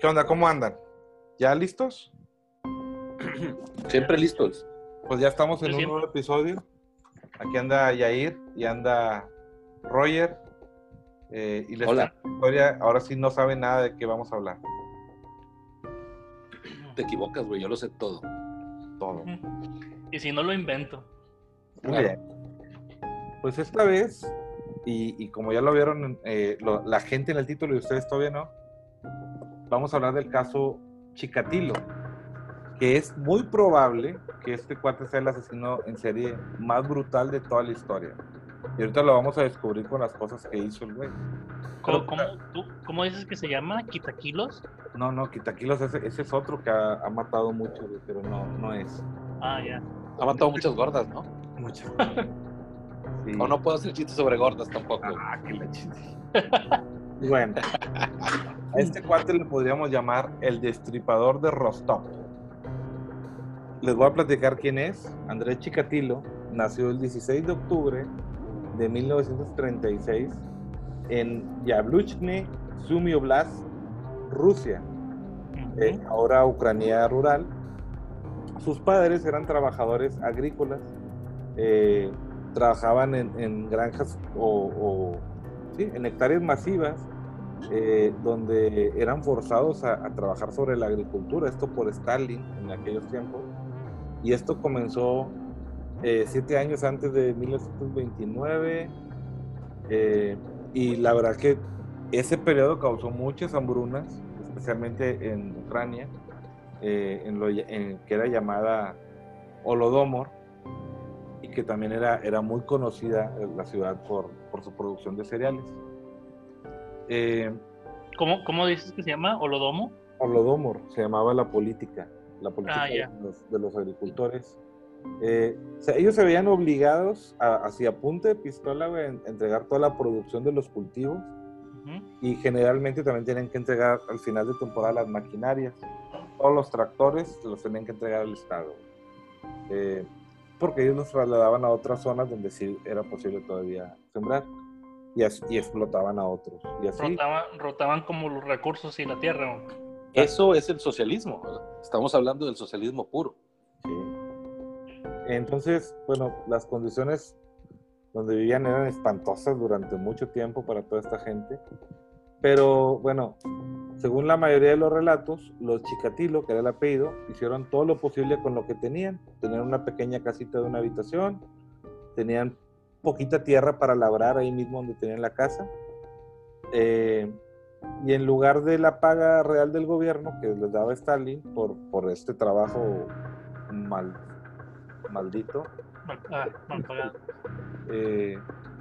¿Qué onda? ¿Cómo andan? ¿Ya listos? Siempre listos. Pues ya estamos en un nuevo episodio. Aquí anda Yair y anda Roger. eh, y les Hola. historia. Ahora sí no saben nada de qué vamos a hablar. Te equivocas, güey. Yo lo sé todo. Todo. Y si no lo invento. Muy Claro. bien. Pues esta vez, y, y como ya lo vieron eh, lo- la gente en el título y ustedes todavía no, vamos a hablar del caso Chikatilo, que es muy probable que este cuate sea el asesino en serie más brutal de toda la historia. Y ahorita lo vamos a descubrir con las cosas que hizo el güey. ¿Cómo, Pero- cómo, tú- cómo dices que se llama? ¿Quitaquilos? No, no, Quitaquilos, ese, ese es otro que ha, ha matado mucho, güey, pero no, no es. Ah, ya. Ha matado muchas gordas, ¿no? Mucho. Sí. O no puedo hacer chistes sobre gordas tampoco. Ah, que la chingada. Bueno, a este cuate le podríamos llamar el destripador de Rostov. Les voy a platicar quién es. Andrés Chikatilo nació el 16 de octubre de 1936 en Yabluchne, Sumy Oblast, Rusia, eh, ahora Ucrania rural. Sus padres eran trabajadores agrícolas, eh, trabajaban en, en granjas o, o, en hectáreas masivas, eh, donde eran forzados a, trabajar sobre la agricultura, esto por Stalin en aquellos tiempos. Y esto comenzó eh, siete años antes de 1929. eh, y la verdad que ese periodo causó muchas hambrunas, especialmente en Ucrania, eh, en lo que era llamada Holodomor, y que también era, era muy conocida eh, la ciudad por, por su producción de cereales. Eh, ¿Cómo, ¿Cómo dices que se llama? ¿Holodomo? Holodomor se llamaba la política, la política Ah, ya. de, los, de los agricultores. Eh, o sea, ellos se veían obligados a, hacia punta de pistola, en- entregar toda la producción de los cultivos Ujú. y generalmente también tienen que entregar al final de temporada las maquinarias. Todos los tractores los tenían que entregar al Estado. Eh, porque ellos los trasladaban a otras zonas donde sí era posible todavía sembrar y, as- y explotaban a otros. Y así, Rotaban, rotaban como los recursos y la tierra. ¿o? Eso es el socialismo. Estamos hablando del socialismo puro. Sí. Entonces, bueno, las condiciones donde vivían eran espantosas durante mucho tiempo para toda esta gente. Pero bueno, según la mayoría de los relatos, los Chikatilo, que era el apellido, hicieron todo lo posible con lo que tenían. Tenían una pequeña casita de una habitación, tenían poquita tierra para labrar ahí mismo donde tenían la casa. Eh, y en lugar de la paga real del gobierno que les daba Stalin por, por este trabajo mal, maldito, Mal, ah, mal pagado. eh,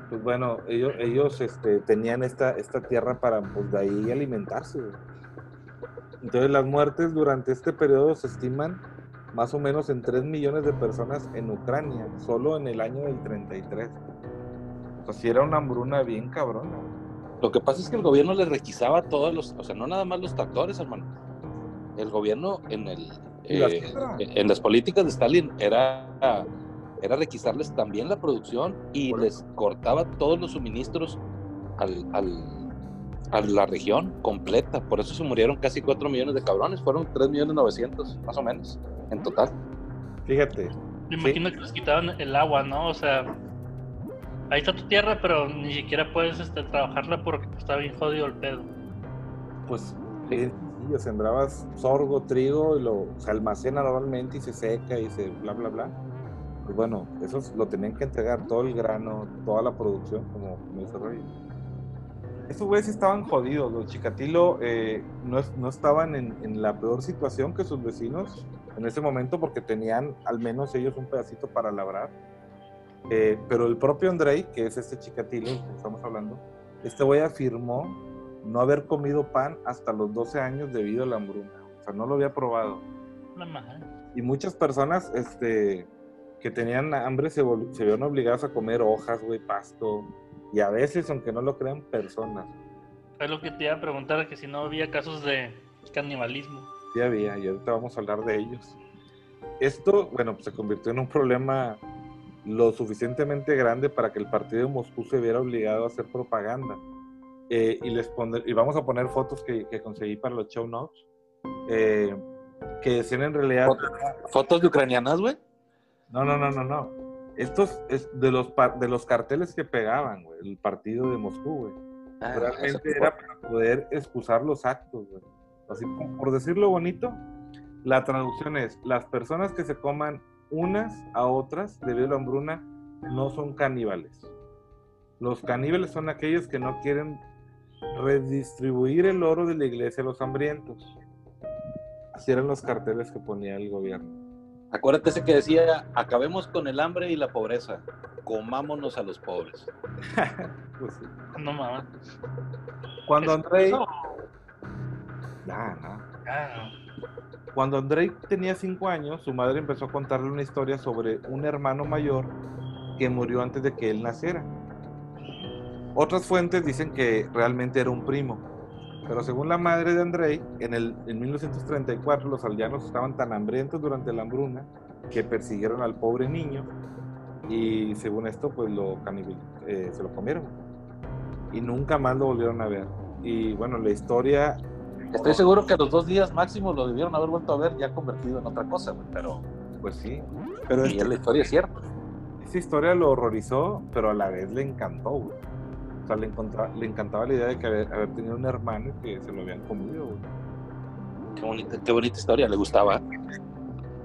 pues bueno, ellos, ellos este, tenían esta, esta tierra para pues, de ahí alimentarse. Entonces las muertes durante este periodo se estiman más o menos en 3 millones de personas en Ucrania, solo en el año del 33. O sea, si era una hambruna bien cabrona. Lo que pasa es que el gobierno le requisaba todos los, o sea, no nada más los tractores, hermano. El gobierno en el eh, en las políticas de Stalin era era requisarles también la producción y les cortaba todos los suministros al, al- a la región completa. Por eso se murieron casi 4 millones de cabrones. Fueron 3 millones 900, más o menos, en total. Fíjate, Me imagino que les quitaban el agua, ¿no? O sea, ahí está tu tierra, pero ni siquiera puedes este, trabajarla porque está bien jodido el pedo. pues sencillo, sembrabas sorgo, trigo y lo se almacena normalmente y se seca y se bla bla bla. Pues bueno, eso lo tenían que entregar todo el grano, toda la producción, como, como dice Roy. Estos güeyes estaban jodidos, los Chikatilo eh, no, no estaban en, en la peor situación que sus vecinos en ese momento porque tenían al menos ellos un pedacito para labrar. Eh, pero el propio Andrei, que es este Chikatilo del que estamos hablando, este güey afirmó no haber comido pan hasta los 12 años debido a la hambruna. O sea, no lo había probado. Y muchas personas este, que tenían hambre se, vol- se vieron obligadas a comer hojas, güey, pasto. Y a veces, aunque no lo crean, personas. Es lo que te iba a preguntar, que si no había casos de canibalismo. Sí había, y ahorita vamos a hablar de ellos. Esto, bueno, pues se convirtió en un problema lo suficientemente grande para que el partido de Moscú se viera obligado a hacer propaganda. Eh, y, les pondré- y vamos a poner fotos que, que conseguí para los show notes. eh, que decían en realidad... Fotos, fotos de ucranianas, güey. No, no, no, no, no. Estos es de los, de los carteles que pegaban, güey, el partido de Moscú, güey. Ah, Realmente era para poder excusar los actos, güey. Así por decirlo bonito, la traducción es, las personas que se coman unas a otras debido a la hambruna no son caníbales. Los caníbales son aquellos que no quieren redistribuir el oro de la iglesia a los hambrientos. Así eran los carteles que ponía el gobierno. Acuérdate ese que decía, acabemos con el hambre y la pobreza, comámonos a los pobres. Pues sí. No mames. Cuando ¿Es Andrei... eso? Nah, nah. Ah, Cuando Andrei tenía cinco años, su madre empezó a contarle una historia sobre un hermano mayor que murió antes de que él naciera. Otras fuentes dicen que realmente era un primo, pero según la madre de Andrei, en, el, en 1934 los aldeanos estaban tan hambrientos durante la hambruna que persiguieron al pobre niño y según esto pues lo eh, se lo comieron y nunca más lo volvieron a ver. Y bueno, la historia Estoy seguro que a los dos días máximo lo debieron haber vuelto a ver ya convertido en otra cosa, güey, pero, pues sí, pero y este- la historia es cierta. Esa historia lo horrorizó, pero a la vez le encantó, güey. Sea, le, encontra- le encantaba la idea de que haber, haber tenido un hermano y que se lo habían comido, güey. Qué bonita, qué bonita historia, le gustaba.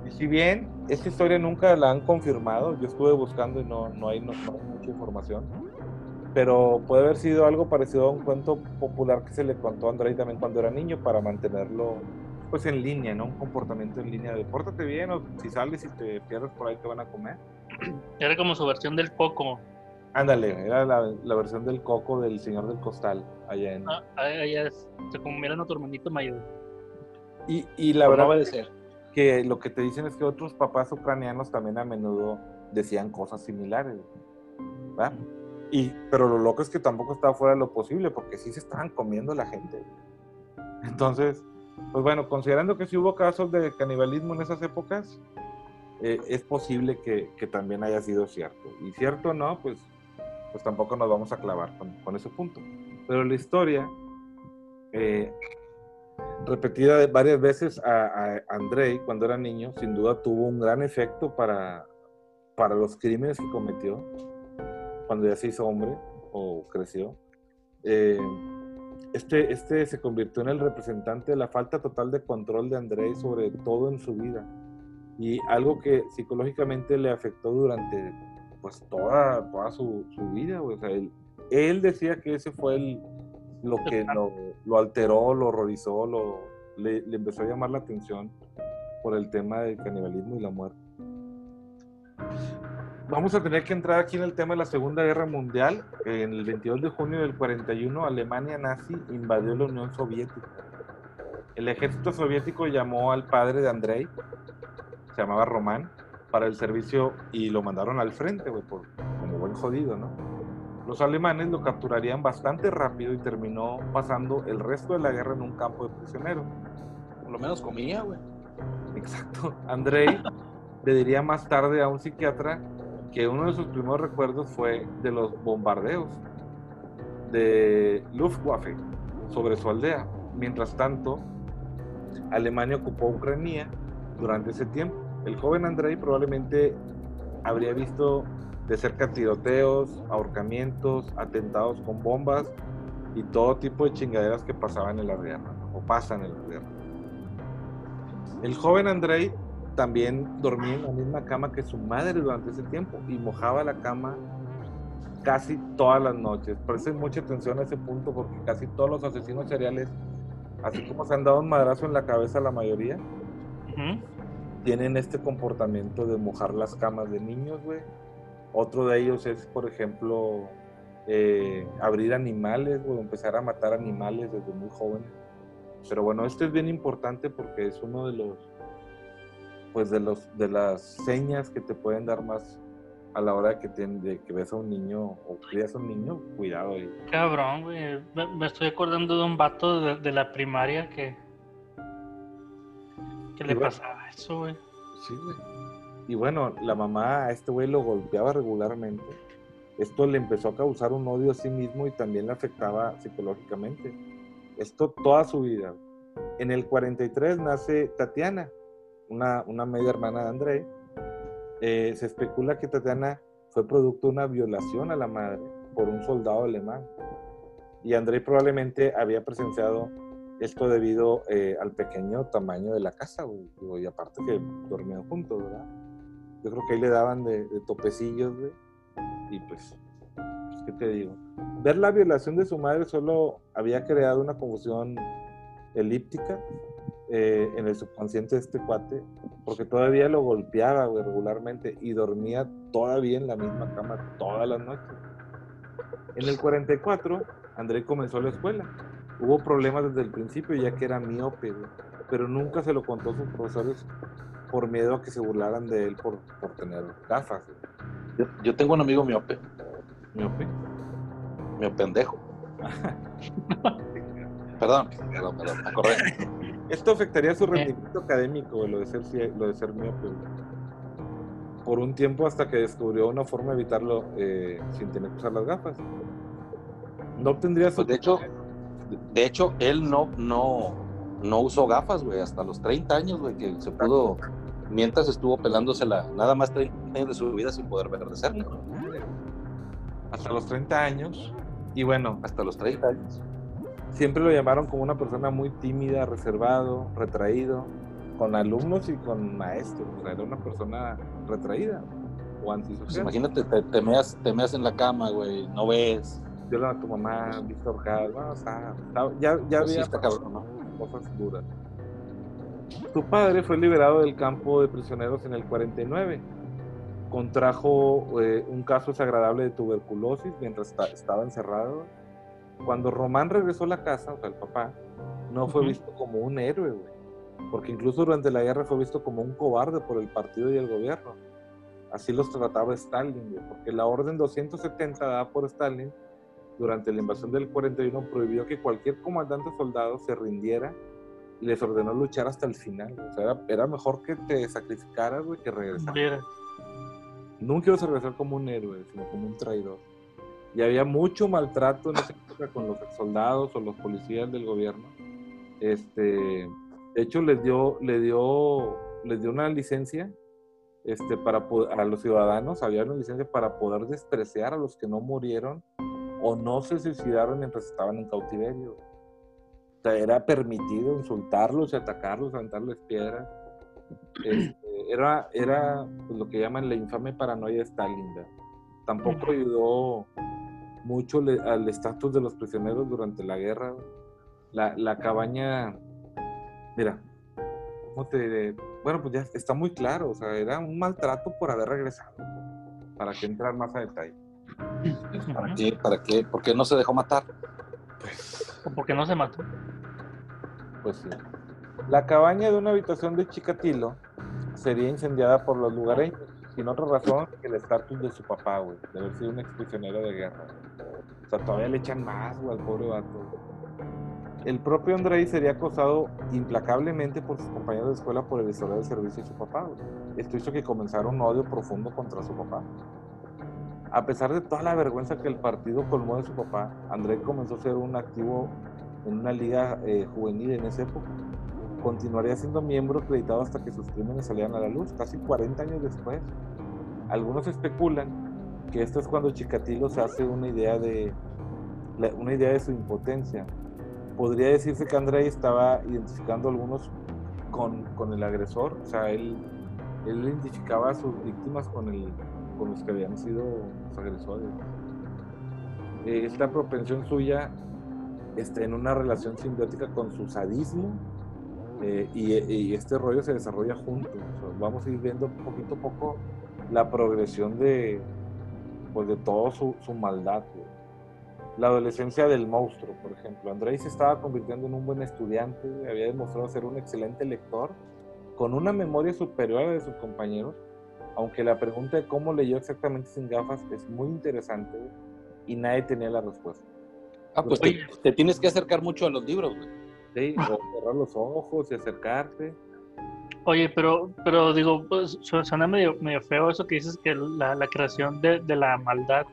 Y si bien esta historia nunca la han confirmado, yo estuve buscando y no, no, hay, no, no hay mucha información, pero puede haber sido algo parecido a un cuento popular que se le contó a Andrei también cuando era niño para mantenerlo pues en línea, ¿no? Un comportamiento en línea de pórtate bien o si sales y te pierdes por ahí te van a comer. Era como su versión del coco. Ándale, era la, la versión del coco del señor del costal allá en... Ah, ahí es- se comieron a tu hermanito mayor. Y, y la Por no verdad obedecer. que lo que te dicen es que otros papás ucranianos también a menudo decían cosas similares. ¿va? Y, pero lo loco es que tampoco estaba fuera de lo posible, porque sí se estaban comiendo la gente. Entonces, pues bueno, considerando que sí hubo casos de canibalismo en esas épocas, eh, es posible que, que también haya sido cierto. Y cierto no, pues, pues tampoco nos vamos a clavar con, con ese punto. Pero la historia, eh, repetida varias veces a, a Andrei cuando era niño, sin duda tuvo un gran efecto para, para los crímenes que cometió cuando ya se hizo hombre o creció. Eh, este, este se convirtió en el representante de la falta total de control de Andrei sobre todo en su vida y algo que psicológicamente le afectó durante pues toda, toda su, su vida. güey. O sea, él, él decía que ese fue el, lo que lo, lo alteró, lo horrorizó, lo, le, le empezó a llamar la atención por el tema del canibalismo y la muerte. Vamos a tener que entrar aquí en el tema de la Segunda Guerra Mundial. En el 22 de junio del 41, Alemania nazi invadió la Unión Soviética. El ejército soviético llamó al padre de Andrei, se llamaba Román, para el servicio y lo mandaron al frente, güey, por- como buen jodido, ¿no? Los alemanes lo capturarían bastante rápido y terminó pasando el resto de la guerra en un campo de prisioneros. Por lo menos comía, güey. Exacto. Andrei le diría más tarde a un psiquiatra que uno de sus primeros recuerdos fue de los bombardeos de Luftwaffe sobre su aldea. Mientras tanto, Alemania ocupó Ucrania durante ese tiempo. El joven Andrei probablemente habría visto de cerca tiroteos, ahorcamientos, atentados con bombas y todo tipo de chingaderas que pasaban en la guerra, o pasan en la guerra. El joven Andrei también dormía en la misma cama que su madre durante ese tiempo y mojaba la cama casi todas las noches. Parece mucha atención a ese punto porque casi todos los asesinos seriales, así como se han dado un madrazo en la cabeza la mayoría, Ujú. Tienen este comportamiento de mojar las camas de niños, güey. Otro de ellos es, por ejemplo, eh, abrir animales, o empezar a matar animales desde muy jóvenes. Pero bueno, este es bien importante porque es uno de los, pues de los, de las señas que te pueden dar más a la hora de que, de que ves a un niño o crías a un niño, cuidado ahí. Cabrón, güey. Me, me estoy acordando de un vato de, de la primaria que. que le pasaba Sí. Y bueno, la mamá a este güey lo golpeaba regularmente. Esto le empezó a causar un odio a sí mismo y también le afectaba psicológicamente. Esto toda su vida. En el 43 nace Tatiana, una, una media hermana de André. Eh, se especula que Tatiana fue producto de una violación a la madre por un soldado alemán. Y André probablemente había presenciado esto debido eh, al pequeño tamaño de la casa, y aparte que dormían juntos, ¿verdad? Yo creo que ahí le daban de, topecillos, güey. Y pues, pues, ¿qué te digo? Ver la violación de su madre solo había creado una confusión elíptica eh, en el subconsciente de este cuate, porque todavía lo golpeaba, güey, regularmente y dormía todavía en la misma cama todas las noches. En el 44, André comenzó la escuela Hubo problemas desde el principio ya que era miope, pero nunca se lo contó a sus profesores por miedo a que se burlaran de él por, por tener gafas. Yo, tengo un amigo miope. ¿Miope? Miopendejo. perdón, perdón, perdón, Esto afectaría su rendimiento académico, lo de ser, lo de ser miope. Por un tiempo hasta que descubrió una forma de evitarlo eh, sin tener que usar las gafas. No obtendría su... Pues de hecho, de hecho, él no, no, no usó gafas, güey, hasta los 30 años, güey, que se pudo, mientras estuvo pelándosela, nada más 30 años de su vida sin poder ver de cerca. Hasta los 30 años. Y bueno, hasta los 30 años. Siempre lo llamaron como una persona muy tímida, reservado, retraído, con alumnos y con maestros. O sea, era una persona retraída o antisocial. Pues imagínate, te, te, meas, te meas en la cama, güey, no ves, violan a tu mamá, Víctor bueno, o sea, ya, ya pues había cabrón, cosas duras. Tu padre fue liberado del campo de prisioneros en el 49. Contrajo eh, un caso desagradable de tuberculosis mientras estaba encerrado. Cuando Román regresó a la casa, o sea, el papá, no fue visto como un héroe, güey. Porque incluso durante la guerra fue visto como un cobarde por el partido y el gobierno. Así los trataba Stalin, güey, porque la orden 270 dada por Stalin durante la invasión del 41 prohibió que cualquier comandante soldado se rindiera y les ordenó luchar hasta el final. O sea, era, mejor que te sacrificaras, güey, que regresaras. Nunca ibas a regresar como un héroe, sino como un traidor. Y había mucho maltrato en esa época con los soldados o los policías del gobierno. Este, de hecho, les dio, le dio, les dio una licencia este, para, a los ciudadanos, había una licencia para poder despreciar a los que no murieron o no se suicidaron mientras estaban en cautiverio. O sea, era permitido insultarlos y atacarlos, aventarles piedras. Este, era era pues, lo que llaman la infame paranoia Stalin. Tampoco ayudó mucho al estatus de los prisioneros durante la guerra. La, la cabaña, mira, ¿cómo te Bueno, pues ya está muy claro, o sea, era un maltrato por haber regresado. Para que entrar más a detalle. ¿Para qué? ¿Para qué? ¿Por qué no se dejó matar? ¿O por qué no se mató? Pues sí. La cabaña de una habitación de Chicatilo sería incendiada por los lugareños, sin otra razón que el estatus de su papá, güey, de haber sido un exprisionero de guerra. O sea, todavía le echan más, güey, al pobre vato. El propio Andrei sería acosado implacablemente por sus compañeros de escuela por el historial de servicio de su papá. Esto hizo que comenzara un odio profundo contra su papá. A pesar de toda la vergüenza que el partido colmó de su papá, André comenzó a ser un activo en una liga eh, juvenil en esa época. Continuaría siendo miembro acreditado hasta que sus crímenes salieran a la luz, casi 40 años después. Algunos especulan que esto es cuando Chikatilo se hace una idea de, una idea de su impotencia. Podría decirse que André estaba identificando a algunos con, con el agresor, o sea, él, él identificaba a sus víctimas con el, con los que habían sido los agresores. Eh, esta propensión suya está en una relación simbiótica con su sadismo eh, y, este rollo se desarrolla juntos. vamos a ir viendo poquito a poco la progresión de, pues de todo su, su maldad. La adolescencia del monstruo, por ejemplo. Andrés se estaba convirtiendo en un buen estudiante, había demostrado ser un excelente lector, con una memoria superior a la de sus compañeros, aunque la pregunta de cómo leyó exactamente sin gafas es muy interesante y nadie tenía la respuesta. Ah, pues te, tienes que acercar mucho a los libros, güey. Sí, o cerrar los ojos y acercarte. Oye, pero, pero digo, pues, suena medio, medio feo eso que dices que la, la creación de, de, la maldad.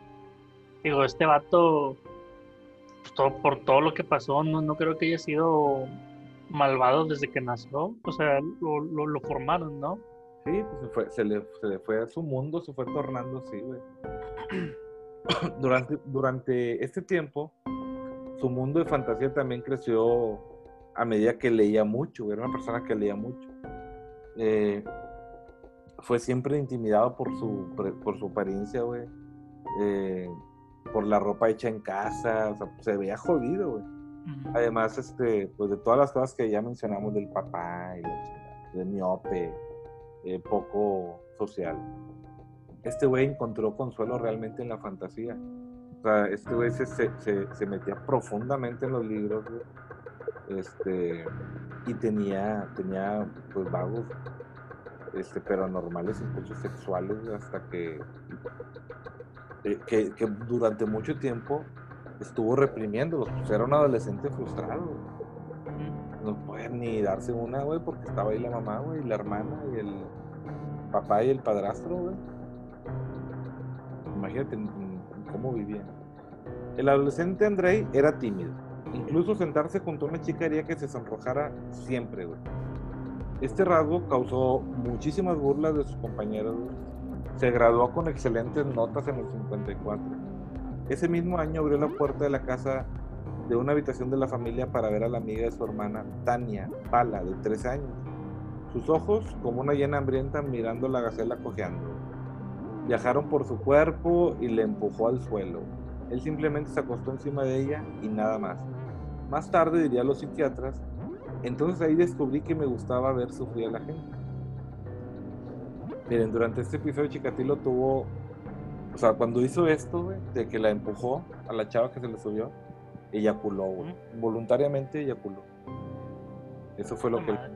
Digo, este vato, pues, todo, por todo lo que pasó, no, no creo que haya sido malvado desde que nació. O sea, lo, lo, lo formaron, ¿no? Sí, pues se, fue, se, le, se le fue a su mundo, se fue tornando así, güey. Durante, durante este tiempo, su mundo de fantasía también creció a medida que leía mucho, güey. Era una persona que leía mucho. Eh, fue siempre intimidado por su, por su apariencia, güey. Eh, por la ropa hecha en casa, o sea, se veía jodido, güey. Además, este, pues de todas las cosas que ya mencionamos del papá y la chingada, de miope, eh, poco social. Este güey encontró consuelo realmente en la fantasía. O sea, este güey se, se, metía profundamente en los libros. Este, y tenía, tenía pues vagos este, paranormales, incluso sexuales, güey, hasta que, eh, que, que durante mucho tiempo estuvo reprimiéndolos. Pues era un adolescente frustrado. Ni darse una, güey, porque estaba ahí la mamá, güey, la hermana, y el papá y el padrastro, güey. Imagínate cómo vivían. El adolescente Andrei era tímido. Incluso sentarse junto a una chica haría que se sonrojara siempre, güey. Este rasgo causó muchísimas burlas de sus compañeros. Se graduó con excelentes notas en el 54. Ese mismo año abrió la puerta de la casa de una habitación de la familia para ver a la amiga de su hermana, Tania Pala, de 13 años. Sus ojos, como una llena hambrienta, mirando la gacela cojeando. Viajaron por su cuerpo y le empujó al suelo. Él simplemente se acostó encima de ella y nada más. Más tarde, diría a los psiquiatras, entonces ahí descubrí que me gustaba ver sufrir a la gente. Miren, durante este episodio Chikatilo tuvo, o sea, cuando hizo esto, de que la empujó a la chava que se le subió, eyaculó, güey. Voluntariamente eyaculó. Eso fue lo No que... madre.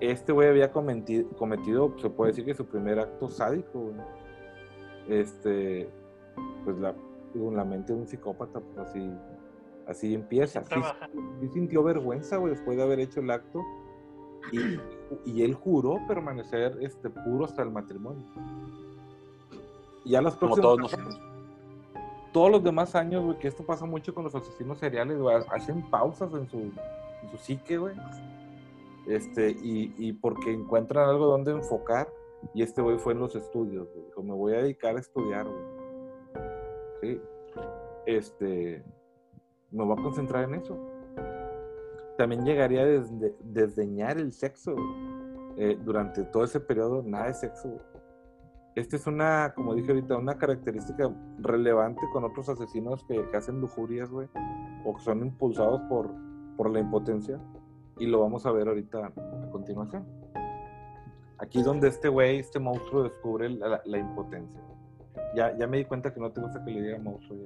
Este güey había cometido, cometido, se puede decir que su primer acto sádico, güey. Este, pues la, digo, en la mente de un psicópata, pues así, así empieza. Sí, sintió vergüenza, güey, después de haber hecho el acto. Y, y él juró permanecer este, puro hasta el matrimonio. Y ya los Como próximos todos. Todos los demás años, güey, que esto pasa mucho con los asesinos seriales, güey, hacen pausas en su, su psique, güey. Este, y, y porque encuentran algo donde enfocar, y este güey fue en los estudios, güey. Dijo, me voy a dedicar a estudiar, güey. Sí. Este, me voy a concentrar en eso. También llegaría a desde- desdeñar el sexo. Eh, durante todo ese periodo, nada de sexo, güey. Esta es una, como dije ahorita, una característica relevante con otros asesinos que, hacen lujurias, güey, o que son impulsados por, por la impotencia, y lo vamos a ver ahorita a continuación. Aquí es donde este güey, este monstruo, descubre la, impotencia. Ya, ya me di cuenta que no te gusta que le diga monstruo.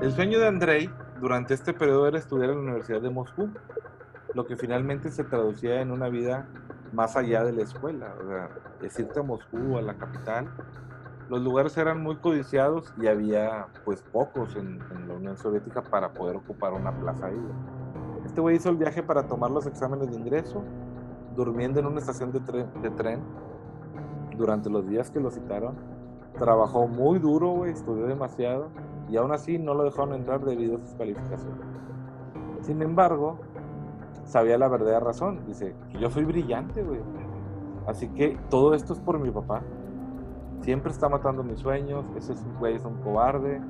El sueño de Andrei durante este periodo era estudiar en la Universidad de Moscú, lo que finalmente se traducía en una vida más allá de la escuela. O sea, es irte a Moscú, a la capital. Los lugares eran muy codiciados y había pues pocos en, en la Unión Soviética para poder ocupar una plaza ahí. Este güey hizo el viaje para tomar los exámenes de ingreso, durmiendo en una estación de, tre- de tren durante los días que lo citaron. Trabajó muy duro, güey, estudió demasiado y aún así no lo dejaron entrar debido a sus calificaciones. Sin embargo, sabía la verdadera razón. Dice, yo soy brillante, güey. Así que todo esto es por mi papá. Siempre está matando mis sueños. Ese es un güey, es un cobarde.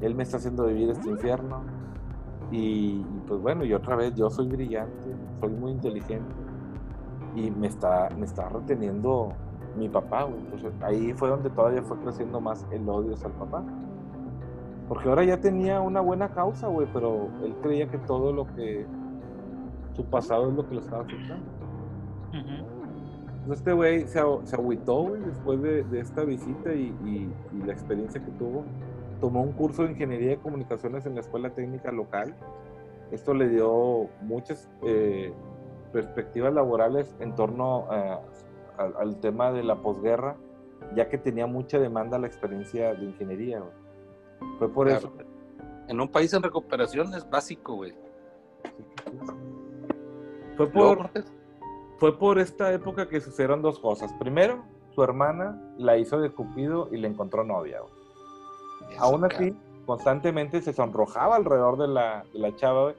Él me está haciendo vivir este infierno. Y, pues bueno, y otra vez, yo soy brillante, soy muy inteligente. Y me está, me está reteniendo mi papá, güey. Entonces ahí fue donde todavía fue creciendo más el odio hacia el papá. Porque ahora ya tenía una buena causa, güey, pero él creía que todo lo que su pasado es lo que lo estaba afectando. Entonces este güey se, a- se agüitó, después de, de esta visita y, y- y la experiencia que tuvo. Tomó un curso de ingeniería de comunicaciones en la escuela técnica local. Esto le dio muchas eh, perspectivas laborales en torno a- al, al tema de la posguerra, ya que tenía mucha demanda la experiencia de ingeniería. Fue por Claro. eso. En un país en recuperación es básico, güey. Fue por, Fue por esta época que sucedieron dos cosas. Primero, su hermana la hizo de Cupido y le encontró novia. Aún así, constantemente se sonrojaba alrededor de la, de la chava,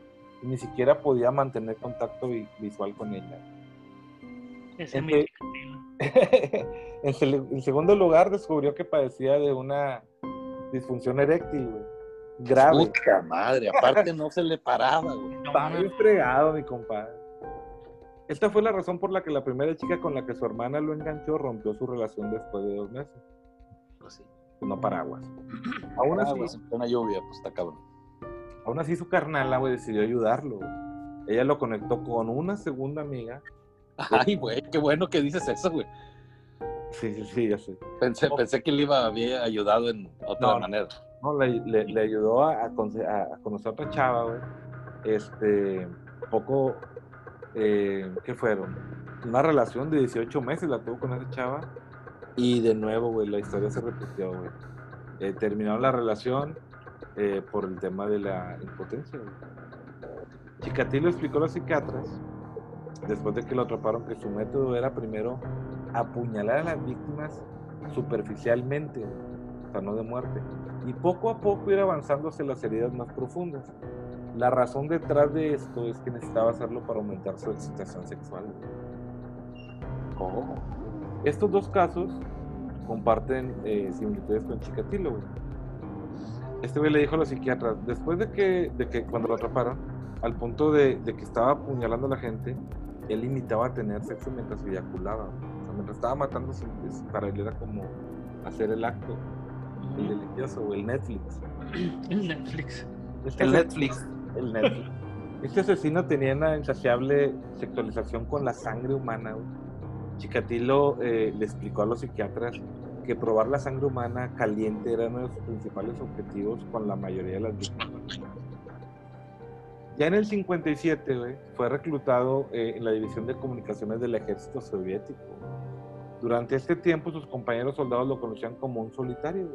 y ni siquiera podía mantener contacto vi- visual con ella. Ese Este- en, en segundo lugar, descubrió que padecía de una disfunción eréctil, güey. Grave. Puta madre, aparte no se le paraba, güey. No, Estaba bien fregado, mi compadre. Esta fue la razón por la que la primera chica con la que su hermana lo enganchó rompió su relación después de dos meses. Pues sí. No paraguas. Aún así, Ah, plena lluvia, pues está cabrón. aún así su carnala, güey, decidió ayudarlo. Ella lo conectó con una segunda amiga. Ay, güey, qué bueno que dices eso, güey. Sí, sí, sí, ya sé. Pensé, pensé que le iba a haber ayudado en otra No. manera. No, le, le- le ayudó a, a- a conocer a otra chava, güey. Este, poco, eh, ¿qué fueron? Una relación de 18 meses la tuvo con esa chava. Y de nuevo, güey, la historia se repitió, güey. Eh, terminaron la relación eh, por el tema de la impotencia, güey. Chikatilo explicó a los psiquiatras, después de que lo atraparon, que su método era primero apuñalar a las víctimas superficialmente, o sea, no de muerte y poco a poco ir avanzando hacia las heridas más profundas. La razón detrás de esto es que necesitaba hacerlo para aumentar su excitación sexual. Oh. Estos dos casos comparten eh, similitudes con Chikatilo, güey. Este güey le dijo a los psiquiatras, después de que, de que cuando lo atraparon, al punto de, de que estaba apuñalando a la gente, él imitaba a tener sexo mientras eyaculaba. O sea, mientras estaba matando, para él era como hacer el acto, el delicioso, o el Netflix. El Netflix. Este El Netflix. El Netflix. Este asesino tenía una insaciable sexualización con la sangre humana. Chikatilo eh, le explicó a los psiquiatras que probar la sangre humana caliente era uno de sus principales objetivos con la mayoría de las víctimas. Ya en el 57, güey, fue reclutado eh, en la División de Comunicaciones del Ejército Soviético. Durante este tiempo, sus compañeros soldados lo conocían como un solitario.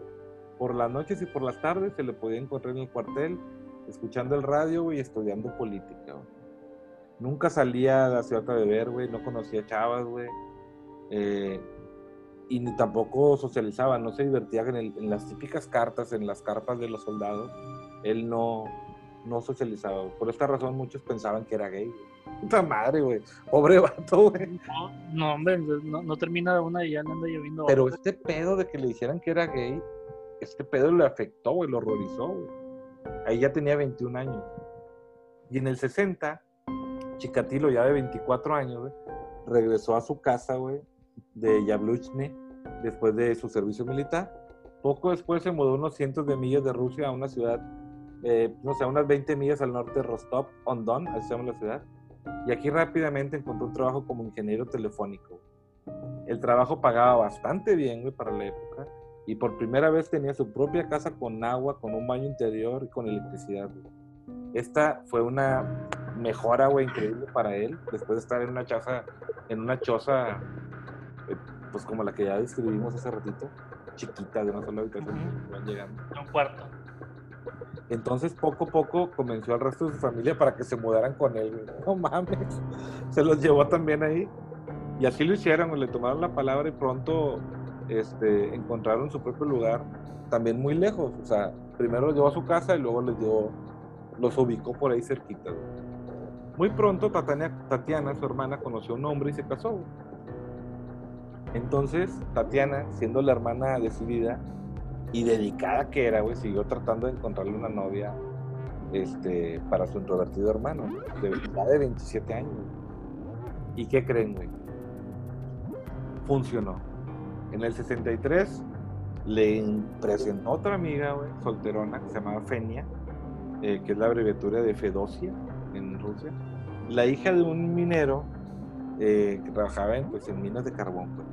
Por las noches y por las tardes se le podía encontrar en el cuartel escuchando el radio, güey, y estudiando política, güey. Nunca salía a la ciudad a beber, güey, no conocía chavas, güey. Eh, y ni tampoco socializaba, no se divertía en, el- en las típicas cartas, en las carpas de los soldados. Él no, no socializaba. Por esta razón muchos pensaban que era gay. güey. Puta madre, güey. Pobre vato, güey. No, no, hombre, no, no termina una y ya le anda lloviendo. Pero este pedo de que le dijeran que era gay, este pedo le afectó, güey, lo horrorizó, güey. Ahí ya tenía 21 años. Y en el 60, Chikatilo, ya de 24 años, regresó a su casa, güey, de Yabluchne, después de su servicio militar. Poco después se mudó unos cientos de millas de Rusia a una ciudad, eh, no sé, unas 20 millas al norte de Rostov-on-Don, así se llama la ciudad. Y aquí rápidamente encontró un trabajo como ingeniero telefónico. El trabajo pagaba bastante bien, güey, para la época. Y por primera vez tenía su propia casa con agua, con un baño interior y con electricidad, güey. Esta fue una mejora, güey, increíble para él, después de estar en una choza, en una choza, eh, pues como la que ya describimos hace ratito, chiquita, de una sola habitación, Ujú. que van llegando. Un cuarto. Entonces, poco a poco convenció al resto de su familia para que se mudaran con él. güey. No mames. Se los llevó también ahí. Y así lo hicieron, le tomaron la palabra y pronto este, encontraron su propio lugar, también muy lejos. O sea, primero los llevó a su casa y luego les llevó, los ubicó por ahí cerquita. Muy pronto Tatiana, su hermana, conoció a un hombre y se casó. Entonces, Tatiana, siendo la hermana decidida, y dedicada que era, güey, siguió tratando de encontrarle una novia este, para su introvertido hermano, ¿no? de, de 27 años. ¿Y qué creen, güey? Funcionó. En el 63 le presentó otra amiga, güey, solterona, que se llamaba Fenia, eh, que es la abreviatura de Fedosia en Rusia, la hija de un minero eh, que trabajaba en, pues, en minas de carbón, pues.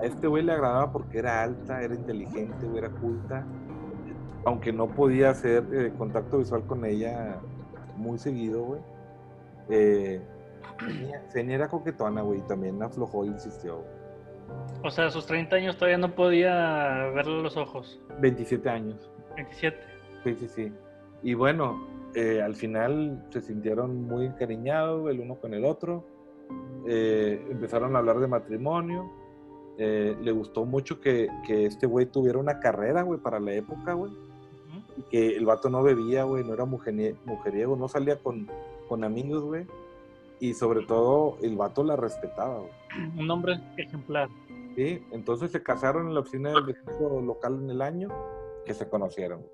A este güey le agradaba porque era alta, era inteligente, güey, era culta. Aunque no podía hacer eh, contacto visual con ella muy seguido, güey. Eh, Fenia- era coquetona, güey, y también aflojó e insistió. O sea, a sus 30 años todavía no podía verle los ojos. 27 años. 27. Sí, sí, sí. Y bueno, eh, al final se sintieron muy encariñados el uno con el otro. Eh, empezaron a hablar de matrimonio. Eh, le gustó mucho que, que este güey tuviera una carrera, güey, para la época, güey. Y que el vato no bebía, güey, no era mujerie- mujeriego, no salía con, con amigos, güey. Y sobre todo, el vato la respetaba, güey. Un hombre ejemplar. ¿Sí? Entonces se casaron en la oficina del vecino local en el año que se conocieron.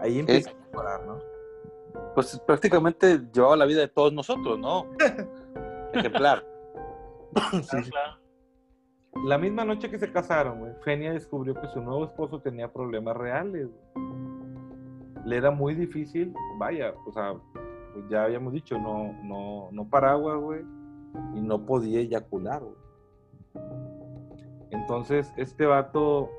Ahí empieza a mejorar, ¿no? Pues prácticamente llevaba la vida de todos nosotros, ¿no? Ejemplar. Sí. La misma noche que se casaron, güey, Fenia descubrió que su nuevo esposo tenía problemas reales. Le era muy difícil, vaya, o sea, pues ya habíamos dicho, no, no, no paraguas, güey, y no podía eyacular, güey. Entonces, este vato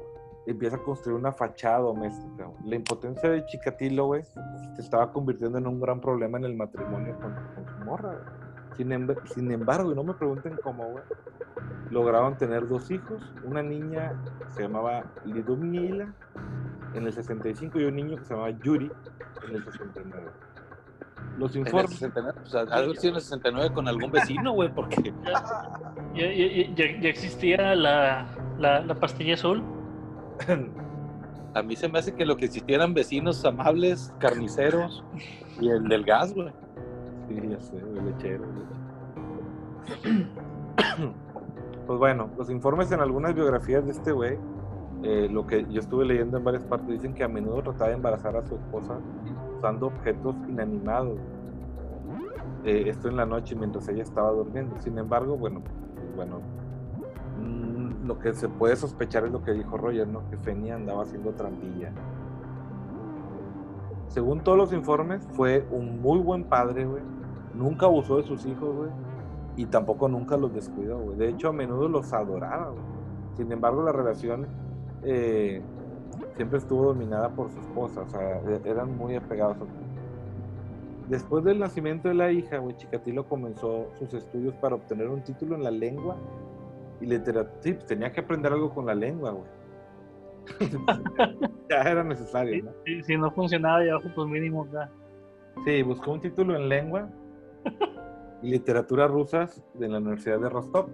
empieza a construir una fachada doméstica. La impotencia de Chikatilo, se estaba convirtiendo en un gran problema en el matrimonio con, su morra. Sin, em- embargo, y no me pregunten cómo, lograron tener dos hijos, una niña que se llamaba Lidumnila en el 65 y un niño que se llamaba Yuri en el 69. Los En el informes... 69, o sea, haber sido en el 69 con algún vecino, güey, porque Ya, ya- ya- ya- ya existía la, la, la pastilla azul. a mí se me hace que lo que existieran vecinos amables, carniceros y el del gas, güey. Sí, ya sé, lechero. Pues bueno, los informes en algunas biografías de este güey, eh, lo que yo estuve leyendo en varias partes, dicen que a menudo trataba de embarazar a su esposa usando objetos inanimados. Eh, esto en la noche mientras ella estaba durmiendo. Sin embargo, bueno, bueno, mm, lo que se puede sospechar es lo que dijo Roger, ¿no? Que Fenia andaba haciendo trampilla. Según todos los informes, fue un muy buen padre, güey. Nunca abusó de sus hijos, güey. Y tampoco nunca los descuidó, güey. De hecho, a menudo los adoraba. Sin embargo, la relación eh, siempre estuvo dominada por su esposa. O sea, e- eran muy apegados Después del nacimiento de la hija, güey, Chikatilo comenzó sus estudios para obtener un título en la lengua y literatura. Sí, pues, tenía que aprender algo con la lengua, güey. ya era necesario, ¿no? Si, si no funcionaba ya, pues mínimo ya. Sí, buscó un título en lengua y literatura rusas de la Universidad de Rostov.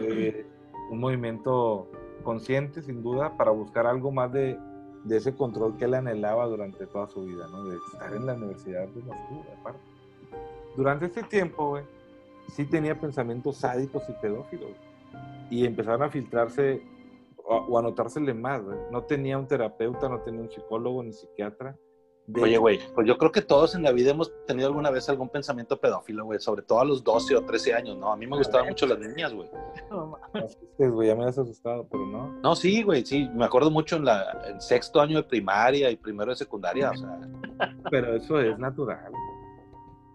Eh, un movimiento consciente, sin duda, para buscar algo más de, de ese control que él anhelaba durante toda su vida, ¿no? De estar en la Universidad de Moscú, aparte. Durante este tiempo, güey, sí tenía pensamientos sádicos y pedófilos. Y empezaron a filtrarse o, o a notársele más, güey. No tenía un terapeuta, no tenía un psicólogo ni psiquiatra. De Oye, güey, pues yo creo que todos en la vida hemos tenido alguna vez algún pensamiento pedófilo, güey, sobre todo a los 12 o 13 años, ¿no? A mí me gustaban mucho las niñas, güey. No, ma- No asustes, güey, ya me has asustado, pero no. No, sí, güey, sí, me acuerdo mucho en la en sexto año de primaria y primero de secundaria, o sea. Pero eso es natural.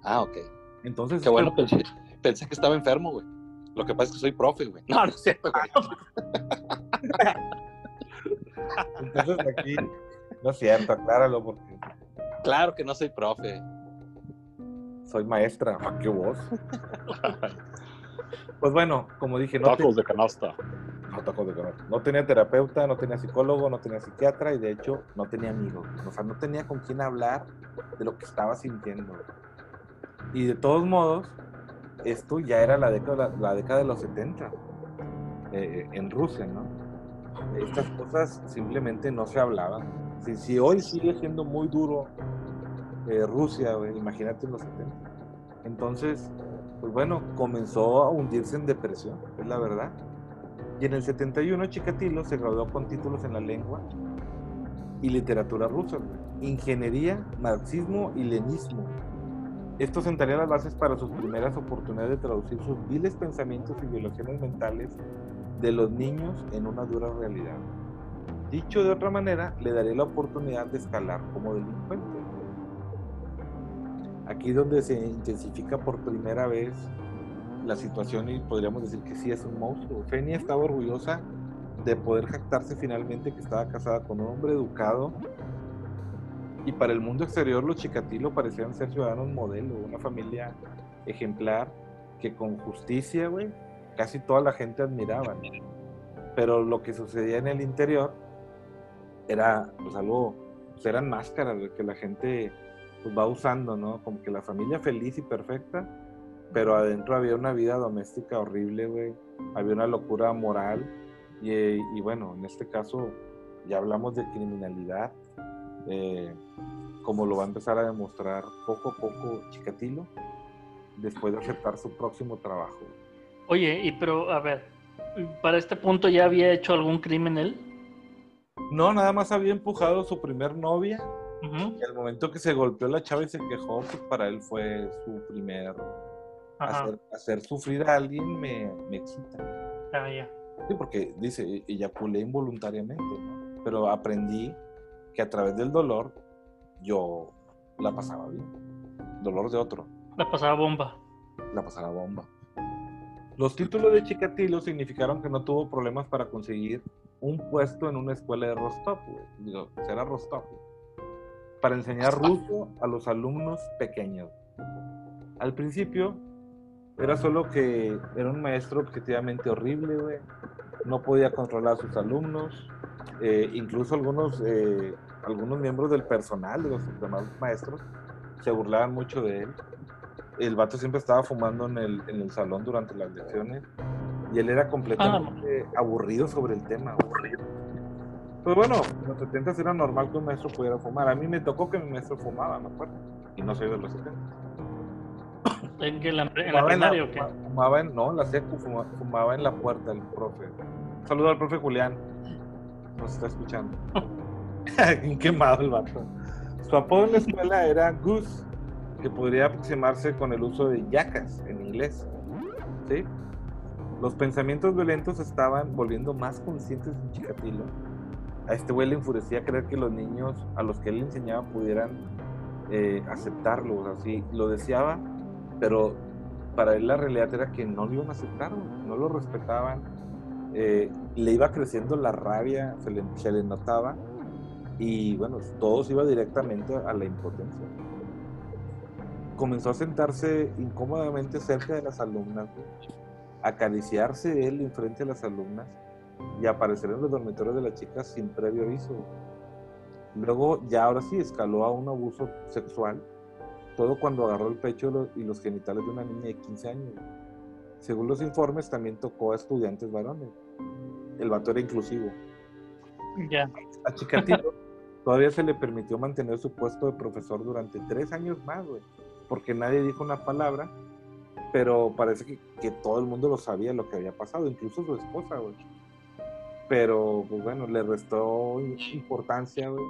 Ah, ok. Entonces, Qué bueno, pensé, pensé que estaba enfermo, güey. Lo que pasa es que soy profe, güey. No, no es cierto, güey. entonces aquí, no es cierto, acláralo porque Claro que no soy profe. soy maestra. Qué voz. Pues bueno, como dije, no, te- de canasta. no, tacos de canasta. no tenía terapeuta, no tenía psicólogo, no tenía psiquiatra y de hecho no tenía amigos. O sea, no tenía con quién hablar de lo que estaba sintiendo. Y de todos modos, esto ya era la década, la década de los 70 eh, en Rusia, ¿no? Estas cosas simplemente no se hablaban. Si, hoy sigue siendo muy duro eh, Rusia, imagínate en los 70. Entonces, pues bueno, comenzó a hundirse en depresión, es la verdad. Y en el 71 Chikatilo se graduó con títulos en la lengua y literatura rusa, ingeniería, marxismo y lenismo. Esto sentaría las bases para sus primeras oportunidades de traducir sus viles pensamientos y violaciones mentales de los niños en una dura realidad. Dicho de otra manera, le daría la oportunidad de escalar como delincuente. Aquí es donde se intensifica por primera vez la situación y podríamos decir que sí es un monstruo. Fenia estaba orgullosa de poder jactarse finalmente que estaba casada con un hombre educado y para el mundo exterior los Chikatilo parecían ser ciudadanos modelo, una familia ejemplar que con justicia, güey, casi toda la gente admiraba. ¿no? Pero lo que sucedía en el interior era pues algo, pues eran máscaras que la gente pues va usando, ¿no? Como que la familia feliz y perfecta, pero adentro había una vida doméstica horrible, güey. Había una locura moral y, y bueno, en este caso ya hablamos de criminalidad eh, como lo va a empezar a demostrar poco a poco Chikatilo, después de aceptar su próximo trabajo. Oye, y pero, a ver, ¿para este punto ya había hecho algún crimen él? No, nada más había empujado a su primer novia. Y al momento que se golpeó la chava y se quejó, pues para él fue su primer. Hacer, sufrir a alguien me, me excita. Ah, ya. Sí, porque dice, eyaculé involuntariamente, ¿no? Pero aprendí que a través del dolor yo la pasaba bien. Dolor de otro. La pasaba bomba. La pasaba bomba. Los títulos de Chikatilo significaron que no tuvo problemas para conseguir un puesto en una escuela de Rostov, Digo, será Rostov. Para enseñar ruso a los alumnos pequeños. Al principio era solo que era un maestro objetivamente horrible, güey. No podía controlar a sus alumnos. Eh, incluso algunos, eh, algunos miembros del personal de los demás maestros se burlaban mucho de él el vato siempre estaba fumando en el, en el salón durante las lecciones y él era completamente ah. aburrido sobre el tema. Aburrido. Pues bueno, en los 70 era normal que un maestro pudiera fumar. A mí me tocó que mi maestro fumaba, me acuerdo. Y no soy de los 70. ¿En, que la, en la primaria o qué? Fumaba en, no, en la secu, fumaba, en la puerta el profe. saludo al profe Julián. Nos está escuchando. Quemado el vato. Su apodo en la escuela era Goose que podría aproximarse con el uso de yacas en inglés. ¿sí? Los pensamientos violentos estaban volviendo más conscientes de Chikatilo. A este güey le enfurecía creer que los niños a los que él le enseñaba pudieran eh, aceptarlo. Así lo deseaba, pero para él la realidad era que no lo iban a aceptar, no lo respetaban. Eh, le iba creciendo la rabia, se le, se le notaba y bueno, todo iba directamente a la impotencia comenzó a sentarse incómodamente cerca de las alumnas, acariciarse él enfrente de las alumnas y aparecer en los dormitorios de las chicas sin previo aviso. Luego, ya ahora sí, escaló a un abuso sexual, todo cuando agarró el pecho y los genitales de una niña de 15 años. Según los informes, también tocó a estudiantes varones. El vato era inclusivo. Ya. A Chikatilo todavía se le permitió mantener su puesto de profesor durante tres años más, güey porque nadie dijo una palabra, pero parece que, todo el mundo lo sabía lo que había pasado, incluso su esposa, güey. Pero, pues bueno, le restó importancia, güey.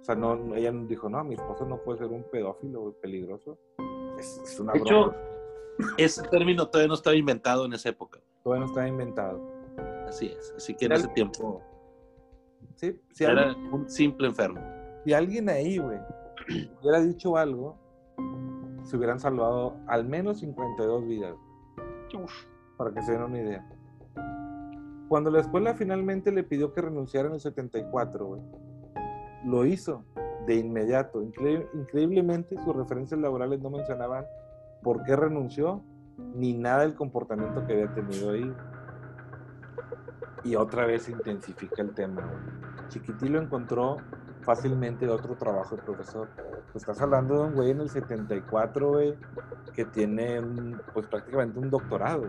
O sea, no, ella dijo, no, mi esposo no puede ser un pedófilo, peligroso. Es, una de hecho, ese término todavía no estaba inventado en esa época. Todavía no estaba inventado. Así es. Así que en ese tiempo. Sí, era un simple enfermo. Si alguien ahí, güey, hubiera dicho algo, se hubieran salvado al menos 52 vidas. Para que se den una idea. Cuando la escuela finalmente le pidió que renunciara en el 74, lo hizo de inmediato. increíblemente, sus referencias laborales no mencionaban por qué renunció ni nada del comportamiento que había tenido ahí. Y otra vez intensifica el tema. Chiquitilo encontró fácilmente otro trabajo de profesor. estás hablando de un güey en el 74, güey, que tiene pues prácticamente un doctorado.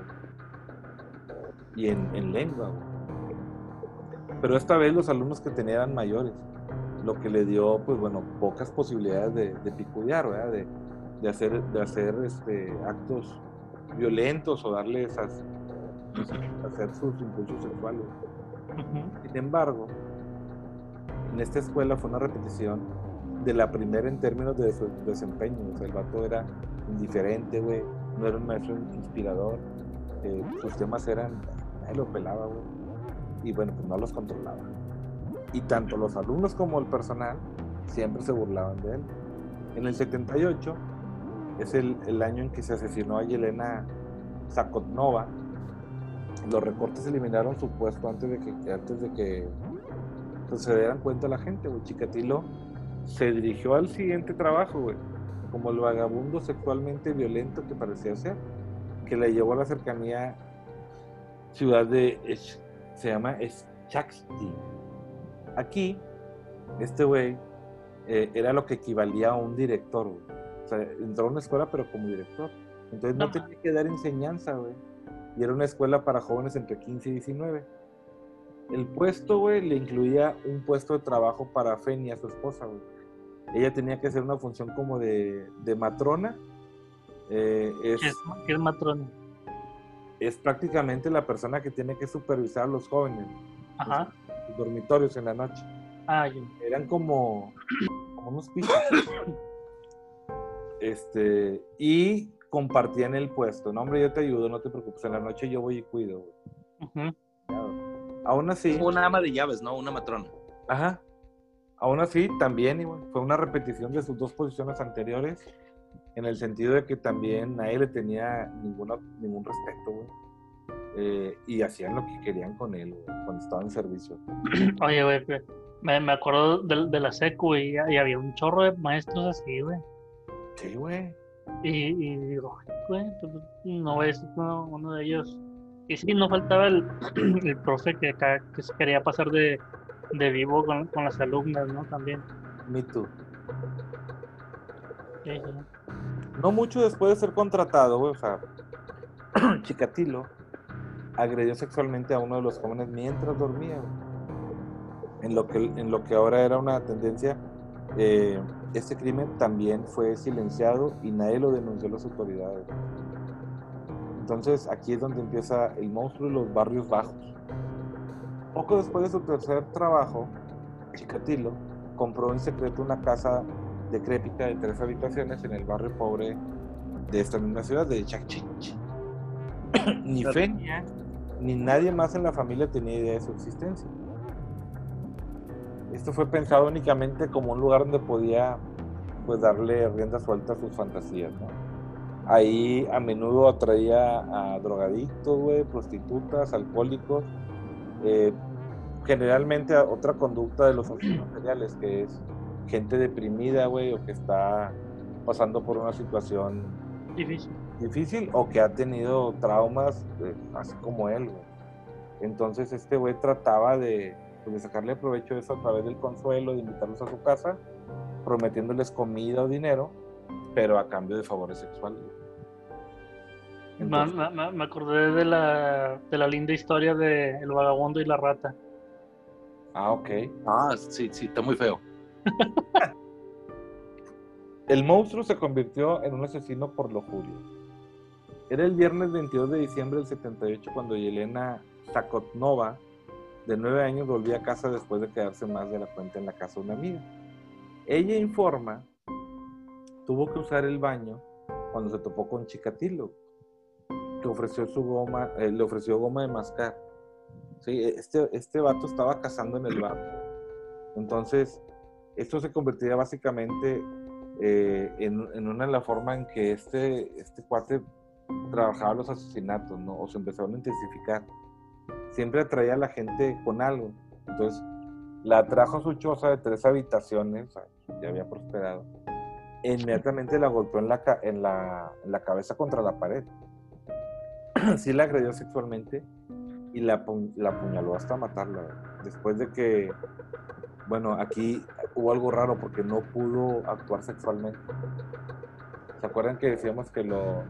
Y en, lengua, Pero esta vez los alumnos que tenía eran mayores, lo que le dio, pues bueno, pocas posibilidades de, de picudear, ¿verdad? De, hacer, de hacer este, actos violentos o darles a, pues, hacer sus impulsos sexuales. Sin embargo, en esta escuela fue una repetición de la primera en términos de su desempeño. El vato era indiferente, güey. No era un maestro inspirador. Eh, sus temas eran, nadie lo pelaba, güey. Y bueno, pues no los controlaba. Y tanto los alumnos como el personal siempre se burlaban de él. En el 78 es el, el año en que se asesinó a Yelena Zakotnova. Los recortes eliminaron su puesto antes de que, antes de que pues, se dieran cuenta la gente, güey. Chikatilo se dirigió al siguiente trabajo, güey, como el vagabundo sexualmente violento que parecía ser, que le llevó a la cercanía ciudad de, se llama Schakti. Aquí, este güey eh, era lo que equivalía a un director, güey. O sea, entró a una escuela, pero como director. Entonces no, no tenía que dar enseñanza, güey. Y era una escuela para jóvenes entre 15 y 19 El puesto, güey, le incluía un puesto de trabajo para Fenia, su esposa, güey. Ella tenía que hacer una función como de, de matrona. Eh, es, ¿Qué es, qué es matrona? es prácticamente la persona que tiene que supervisar a los jóvenes, Ajá. los dormitorios en la noche. Ah, ya. Eran como, como unos pisos. Este, y compartían el puesto. No, hombre, yo te ayudo, no te preocupes. En la noche yo voy y cuido. güey. Ujú. Aún así, Como una ama de llaves, ¿no? Una matrona. ajá. Aún así, también igual, fue una repetición de sus dos posiciones anteriores, en el sentido de que también nadie le tenía ninguna, ningún respeto, güey. Eh, y hacían lo que querían con él, güey, cuando estaba en servicio. Oye, güey, me, me acuerdo de, de la secu y, y había un chorro de maestros así, güey. Sí, güey. Y, y digo, "Ay, güey, pues, no es uno, uno de ellos. Y sí, no faltaba el, el profe que acá que se quería pasar de, de vivo con, con las alumnas, ¿no? También. Me too. Sí, sí. No mucho después de ser contratado, o sea, Chikatilo agredió sexualmente a uno de los jóvenes mientras dormía. En lo que, en lo que ahora era una tendencia, eh, este crimen también fue silenciado y nadie lo denunció a las autoridades. Entonces aquí es donde empieza el monstruo y los barrios bajos. Poco después de su tercer trabajo, Chikatilo compró en secreto una casa decrépita de tres habitaciones en el barrio pobre de esta misma ciudad, de Chachinchi. ni Fenia ni nadie más en la familia tenía idea de su existencia. Esto fue pensado únicamente como un lugar donde podía pues darle rienda suelta a sus fantasías, ¿no? Ahí a menudo atraía a drogadictos, güey, prostitutas, alcohólicos, eh, generalmente a otra conducta de los asesinos seriales, que es gente deprimida, güey, o que está pasando por una situación Difícil. difícil o que ha tenido traumas, eh, así como él, güey. Entonces este güey trataba de, pues, de sacarle provecho de eso a través del consuelo, de invitarlos a su casa, prometiéndoles comida o dinero, pero a cambio de favores sexuales. Me, Entonces, me- me- me acordé de la, de la linda historia de El vagabundo y la rata. ah, ok. Ah, sí, sí, está muy feo. El monstruo se convirtió en un asesino por lujuria. Era el viernes 22 de diciembre del 78 cuando Yelena Zakotnova, de 9 años, volvía a casa después de quedarse más de la cuenta en la casa de una amiga. Ella informa, tuvo que usar el baño cuando se topó con Chikatilo, que ofreció su goma, eh, le ofreció goma de mascar. Sí, este, este vato estaba cazando en el bar. Entonces, esto se convertiría básicamente eh, en, en una de la forma en que este, este cuate trabajaba los asesinatos, ¿no? O se empezaron a intensificar. Siempre atraía a la gente con algo. Entonces, la atrajo a su choza de tres habitaciones, ya había prosperado. Inmediatamente la golpeó en la, en la, en la cabeza contra la pared. sí la agredió sexualmente y la, la apuñaló hasta matarla. Después de que, bueno, aquí hubo algo raro porque no pudo actuar sexualmente. ¿Se acuerdan que decíamos que lo...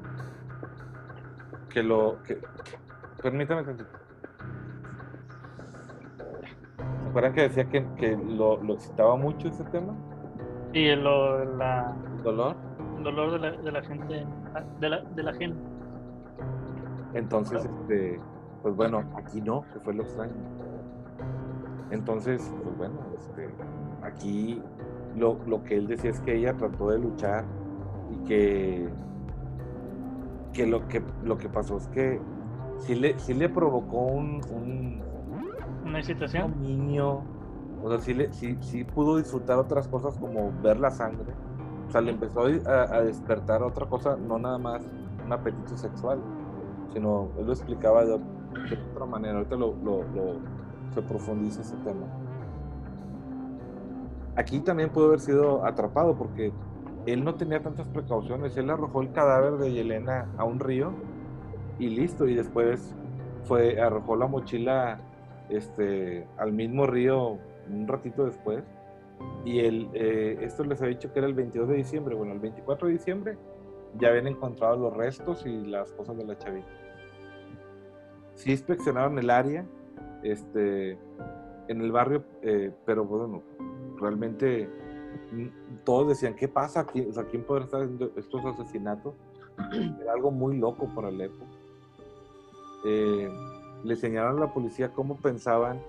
que lo... que... Permítame. ¿Se acuerdan que decía que, que lo, lo excitaba mucho ese tema? Y el, lo- la, dolor. el dolor de la, de la gente, de la, de la gente. Entonces, este, pues bueno, aquí no, que fue lo extraño. Entonces, pues bueno, este, aquí lo, lo que él decía es que ella trató de luchar y que, que lo que lo que pasó es que sí le, sí le provocó un, un, Una excitación. dominio, o sea, sí, le, sí, sí pudo disfrutar otras cosas como ver la sangre. O sea, le empezó a, despertar otra cosa, no nada más un apetito sexual, sino él lo explicaba de otra manera. Ahorita lo, lo- lo- se profundiza ese tema. Aquí también pudo haber sido atrapado porque él no tenía tantas precauciones. Él arrojó el cadáver de Yelena a un río y listo. Y después fue, arrojó la mochila este, al mismo río un ratito después. Y el, eh, esto les había dicho que era el 22 de diciembre. Bueno, el 24 de diciembre ya habían encontrado los restos y las cosas de la chavita. Sí inspeccionaron el área este, en el barrio, eh, pero bueno, realmente mm, todos decían, ¿qué pasa aquí? O sea, ¿quién puede estar haciendo estos asesinatos? Era algo muy loco para la época. Eh, le enseñaron a la policía cómo pensaban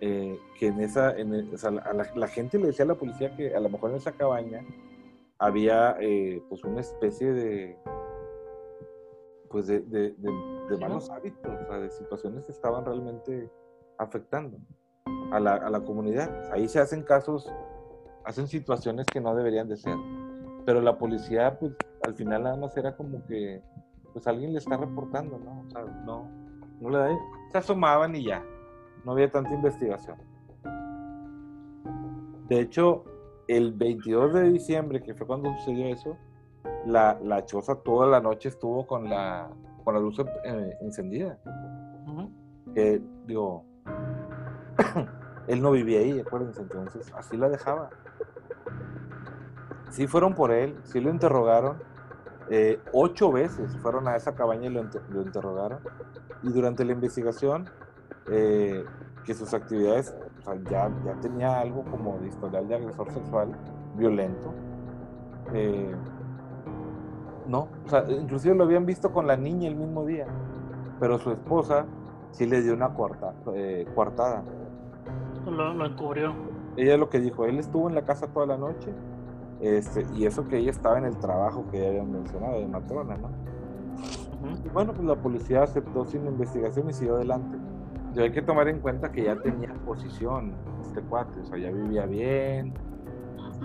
eh, que en esa, en el- o sea, a la, la gente le decía a la policía que a lo mejor en esa cabaña había eh, pues una especie de pues de, de- de- de Sí, malos hábitos, o sea, de situaciones que estaban realmente afectando a la, a la comunidad. Ahí se hacen casos, hacen situaciones que no deberían de ser. Pero la policía, pues, al final nada más era como que, pues, alguien le está reportando, ¿no? O sea, no, no le da, se asomaban y ya. No había tanta investigación. De hecho, el 22 de diciembre, que fue cuando sucedió eso, la, la choza toda la noche estuvo con la, con la luz eh, encendida. Ujú. Que, digo, él no vivía ahí, acuérdense, entonces así la dejaba. Sí fueron por él, sí lo interrogaron. eh, ocho veces fueron a esa cabaña y lo, inter- lo interrogaron. Y durante la investigación, eh, que sus actividades, o sea, ya, ya tenía algo como de historial de agresor sexual violento. eh, no, o sea, inclusive lo habían visto con la niña el mismo día, pero su esposa sí le dio una cuarta, eh, coartada. Lo, lo encubrió. Ella lo que dijo, él estuvo en la casa toda la noche, este, y eso que ella estaba en el trabajo que ya habían mencionado, de matrona, ¿no? Ujú. Y bueno, pues la policía aceptó sin investigación y siguió adelante. Y hay que tomar en cuenta que ya tenía posición este cuate, o sea, ya vivía bien,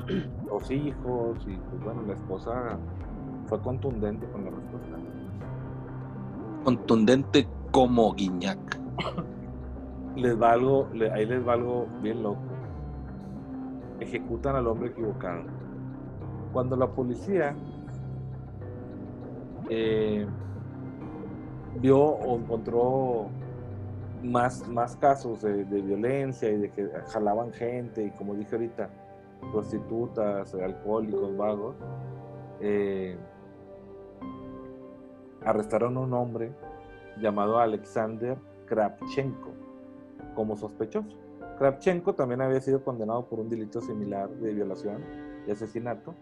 dos hijos, y pues bueno, la esposa fue contundente con la respuesta. Contundente como Guiñac. Les va algo, le- ahí les va algo bien loco. Ejecutan al hombre equivocado. Cuando la policía eh, vio o encontró más, más casos de, violencia y de que jalaban gente y como dije ahorita, prostitutas, alcohólicos, vagos, eh, arrestaron a un hombre llamado Alexander Kravchenko como sospechoso. Kravchenko también había sido condenado por un delito similar de violación y asesinato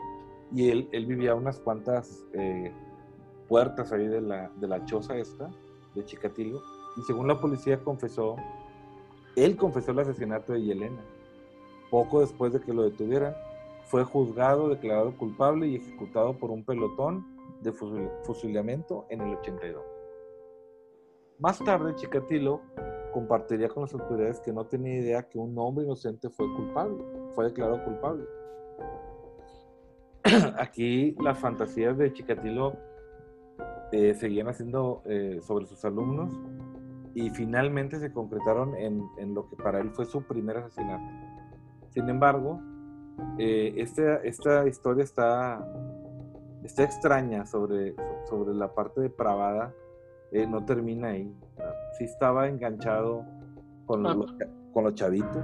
y él, él vivía unas cuantas eh, puertas ahí de la, de la choza esta, de Chikatilo, y según la policía confesó, él confesó el asesinato de Yelena. Poco después de que lo detuvieran, fue juzgado, declarado culpable y ejecutado por un pelotón de fusil- fusilamiento en el 82. Más tarde, Chikatilo compartiría con las autoridades que no tenía idea que un hombre inocente fue culpable, fue declarado culpable. Aquí las fantasías de Chikatilo eh, seguían haciendo eh, sobre sus alumnos y finalmente se concretaron en, en lo que para él fue su primer asesinato. Sin embargo, eh, esta, esta historia está, está extraña sobre, sobre la parte depravada, eh, no termina ahí. Sí estaba enganchado con Ah. los, con los chavitos.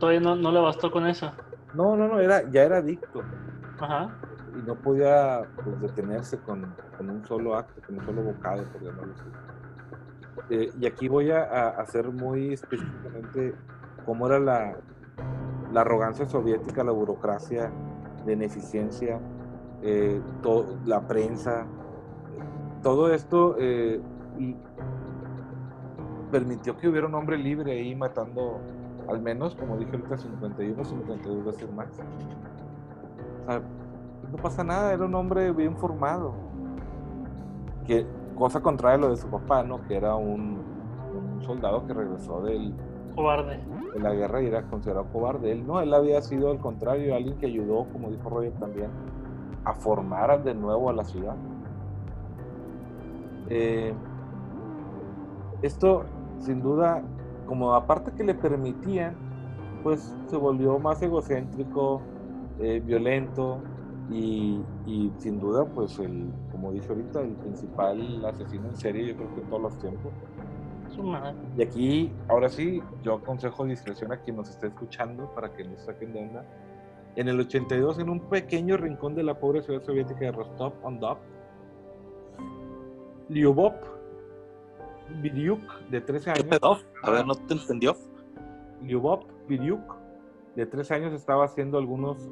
Todavía no, no le bastó con eso. No, no, no, era, ya era adicto Ajá. y no podía pues, detenerse con, con un solo acto, con un solo bocado, por llamarlo así. Eh, y aquí voy a, hacer muy específicamente cómo era la, la arrogancia soviética, la burocracia, la ineficiencia, eh, la prensa. Todo esto eh, y permitió que hubiera un hombre libre ahí matando al menos, como dije ahorita, 51, 52 veces más. O sea, no pasa nada, era un hombre bien formado. Que, cosa contraria a lo de su papá, ¿no? Que era un, un soldado que regresó del, Cobarde. de la guerra y era considerado cobarde. Él no, él había sido al contrario, alguien que ayudó, como dijo Roger también, a formar de nuevo a la ciudad. Eh, esto, sin duda, como aparte que le permitían, pues se volvió más egocéntrico, eh, violento y, y sin duda, pues el, como dije ahorita, el principal asesino en serie, yo creo que en todos los tiempos. Su madre. Y aquí, ahora sí, yo aconsejo discreción a quien nos esté escuchando para que nos saquen de onda. En el 82, en un pequeño rincón de la pobre ciudad soviética de Rostov on Don, Lyubov Biryuk, de 13 ¿Qué años. pedo? A ver, ¿no te entendió? Lyubov Biryuk, de 13 años, estaba haciendo algunos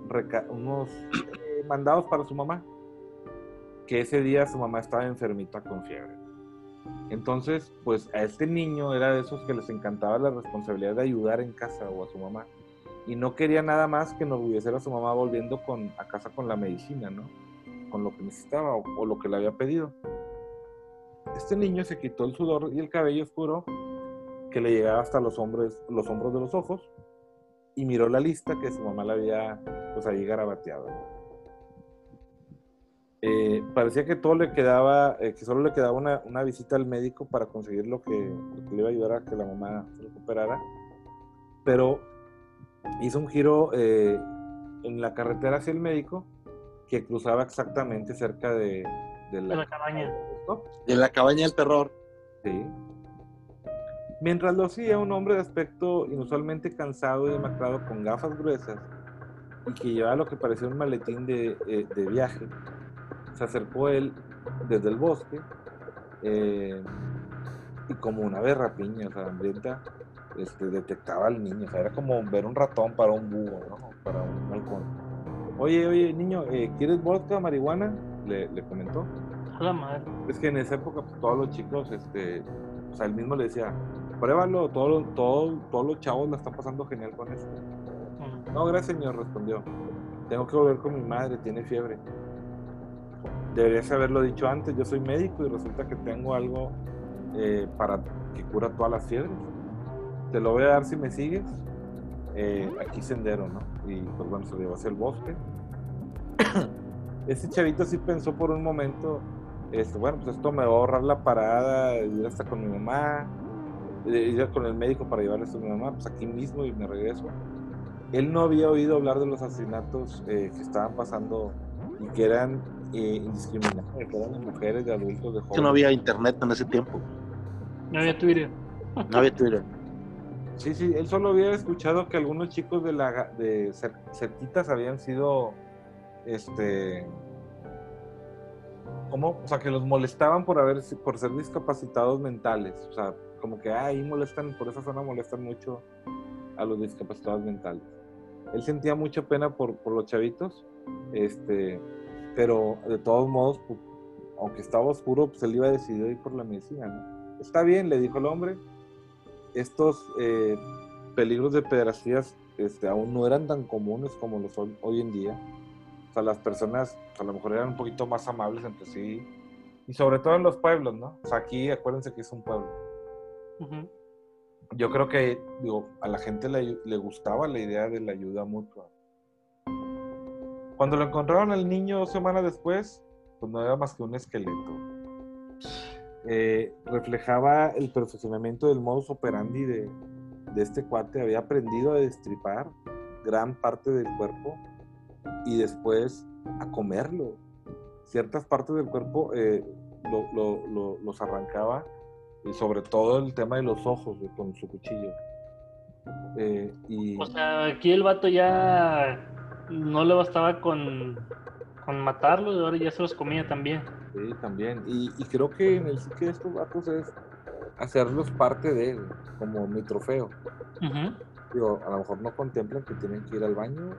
unos eh, mandados para su mamá. Que ese día su mamá estaba enfermita con fiebre. Entonces, pues a este niño era de esos que les encantaba la responsabilidad de ayudar en casa o a su mamá. Y no quería nada más que enorgullecer a su mamá volviendo con, a casa con la medicina, ¿no? Con lo que necesitaba o, o lo que le había pedido. Este niño se quitó el sudor y el cabello oscuro que le llegaba hasta los hombros, los hombros de los ojos y miró la lista que su mamá le había pues ahí garabateado. Eh, parecía que todo le quedaba, eh, que solo le quedaba una, una visita al médico para conseguir lo que, lo que le iba a ayudar a que la mamá se recuperara. Pero hizo un giro eh, en la carretera hacia el médico que cruzaba exactamente cerca de, de De la cabaña. De la cabaña del terror. Sí. Mientras lo hacía, un hombre de aspecto inusualmente cansado y demacrado con gafas gruesas y que llevaba lo que parecía un maletín de, eh, de viaje, se acercó él desde el bosque eh, y como una ave rapiña, o sea, hambrienta, este, detectaba al niño. O sea, era como ver un ratón para un búho, ¿no? Para un halcón. Oye, oye, niño, eh, ¿quieres vodka, marihuana? Le, le comentó. La madre. Es que en esa época pues, todos los chicos, este, o sea, él mismo le decía, pruébalo, todo, todo, todos los chavos la están pasando genial con esto. Mm. No, gracias señor, respondió. Tengo que volver con mi madre, tiene fiebre. Deberías haberlo dicho antes, yo soy médico y resulta que tengo algo eh, para que cura todas las fiebres. Te lo voy a dar si me sigues. Eh, aquí sendero, ¿no? Y pues bueno, se llevó hacia el bosque. Ese chavito sí pensó por un momento, este, bueno, pues esto me va a ahorrar la parada, ir hasta con mi mamá, de ir con el médico para llevarle esto a mi mamá, pues aquí mismo y me regreso. Él no había oído hablar de los asesinatos eh, que estaban pasando y que eran eh, indiscriminados, que eran de mujeres, de adultos, de jóvenes. no había internet en ese tiempo. No había Twitter. No había Twitter. Sí, sí, él solo había escuchado que algunos chicos de la de cer- cerquitas habían sido este ¿cómo? O sea, que los molestaban por haber por ser discapacitados mentales, o sea, como que ah, ahí molestan, por esa zona molestan mucho a los discapacitados mentales. Él sentía mucha pena por, por los chavitos, este, pero de todos modos, pues, aunque estaba oscuro, pues él iba a ir por la medicina, ¿no? Está bien, le dijo el hombre, estos eh, peligros de pedrastías este, aún no eran tan comunes como lo son hoy en día. O sea, las personas a lo mejor eran un poquito más amables entre sí. Y sobre todo en los pueblos, ¿no? O sea, aquí acuérdense que es un pueblo. Yo creo que digo, a la gente le, le gustaba la idea de la ayuda mutua. Cuando lo encontraron al niño dos semanas después, pues no era más que un esqueleto. Eh, reflejaba el perfeccionamiento del modus operandi de, de este cuate. Había aprendido a destripar gran parte del cuerpo y después a comerlo. Ciertas partes del cuerpo eh, lo- lo- lo- los arrancaba y sobre todo el tema de los ojos con su cuchillo. Eh, O sea, aquí el vato ya no le bastaba con, con matarlos, ahora ya se los comía también. sí, también. Y, y creo que en el psique de estos vatos es hacerlos parte de él, como mi trofeo. Digo, a lo mejor no contemplan que tienen que ir al baño,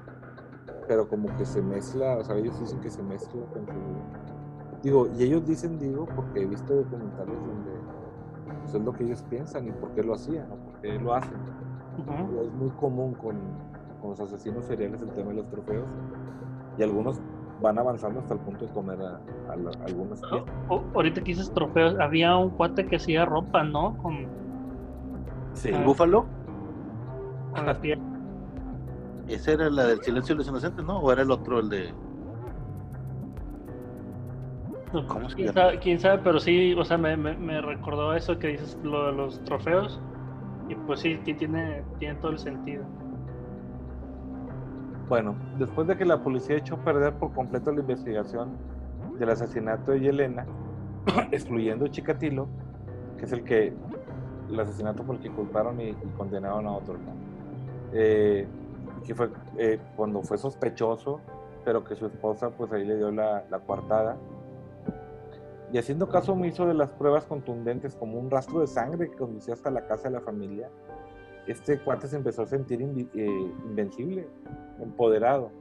pero como que se mezcla, o sea, ellos dicen que se mezcla con su... Digo, y ellos dicen, digo, porque he visto documentales donde eso es lo que ellos piensan y por qué lo hacían o por qué lo hacen. Es muy común con, con los asesinos seriales el tema de los trofeos y algunos van avanzando hasta el punto de comer a, a algunas. O- ahorita que dices trofeos, había un cuate que hacía ropa, ¿no? Con, Sí, ¿El búfalo? con la piel. Esa era la del silencio de los inocentes, ¿no? ¿O era el otro, el de...? ¿Cómo se ¿Quién sabe, quién sabe, pero sí, o sea, me, me, me recordó eso que dices, lo de los trofeos. Y pues sí, sí tiene, tiene todo el sentido. Bueno, después de que la policía echó a perder por completo la investigación del asesinato de Yelena, excluyendo Chikatilo, que es el que el asesinato por el que culparon y, condenaron a otro. Eh, que fue eh, cuando fue sospechoso, pero que su esposa pues ahí le dio la, la coartada. Y haciendo caso omiso de las pruebas contundentes como un rastro de sangre que conducía hasta la casa de la familia, este cuate se empezó a sentir eh, invencible, empoderado,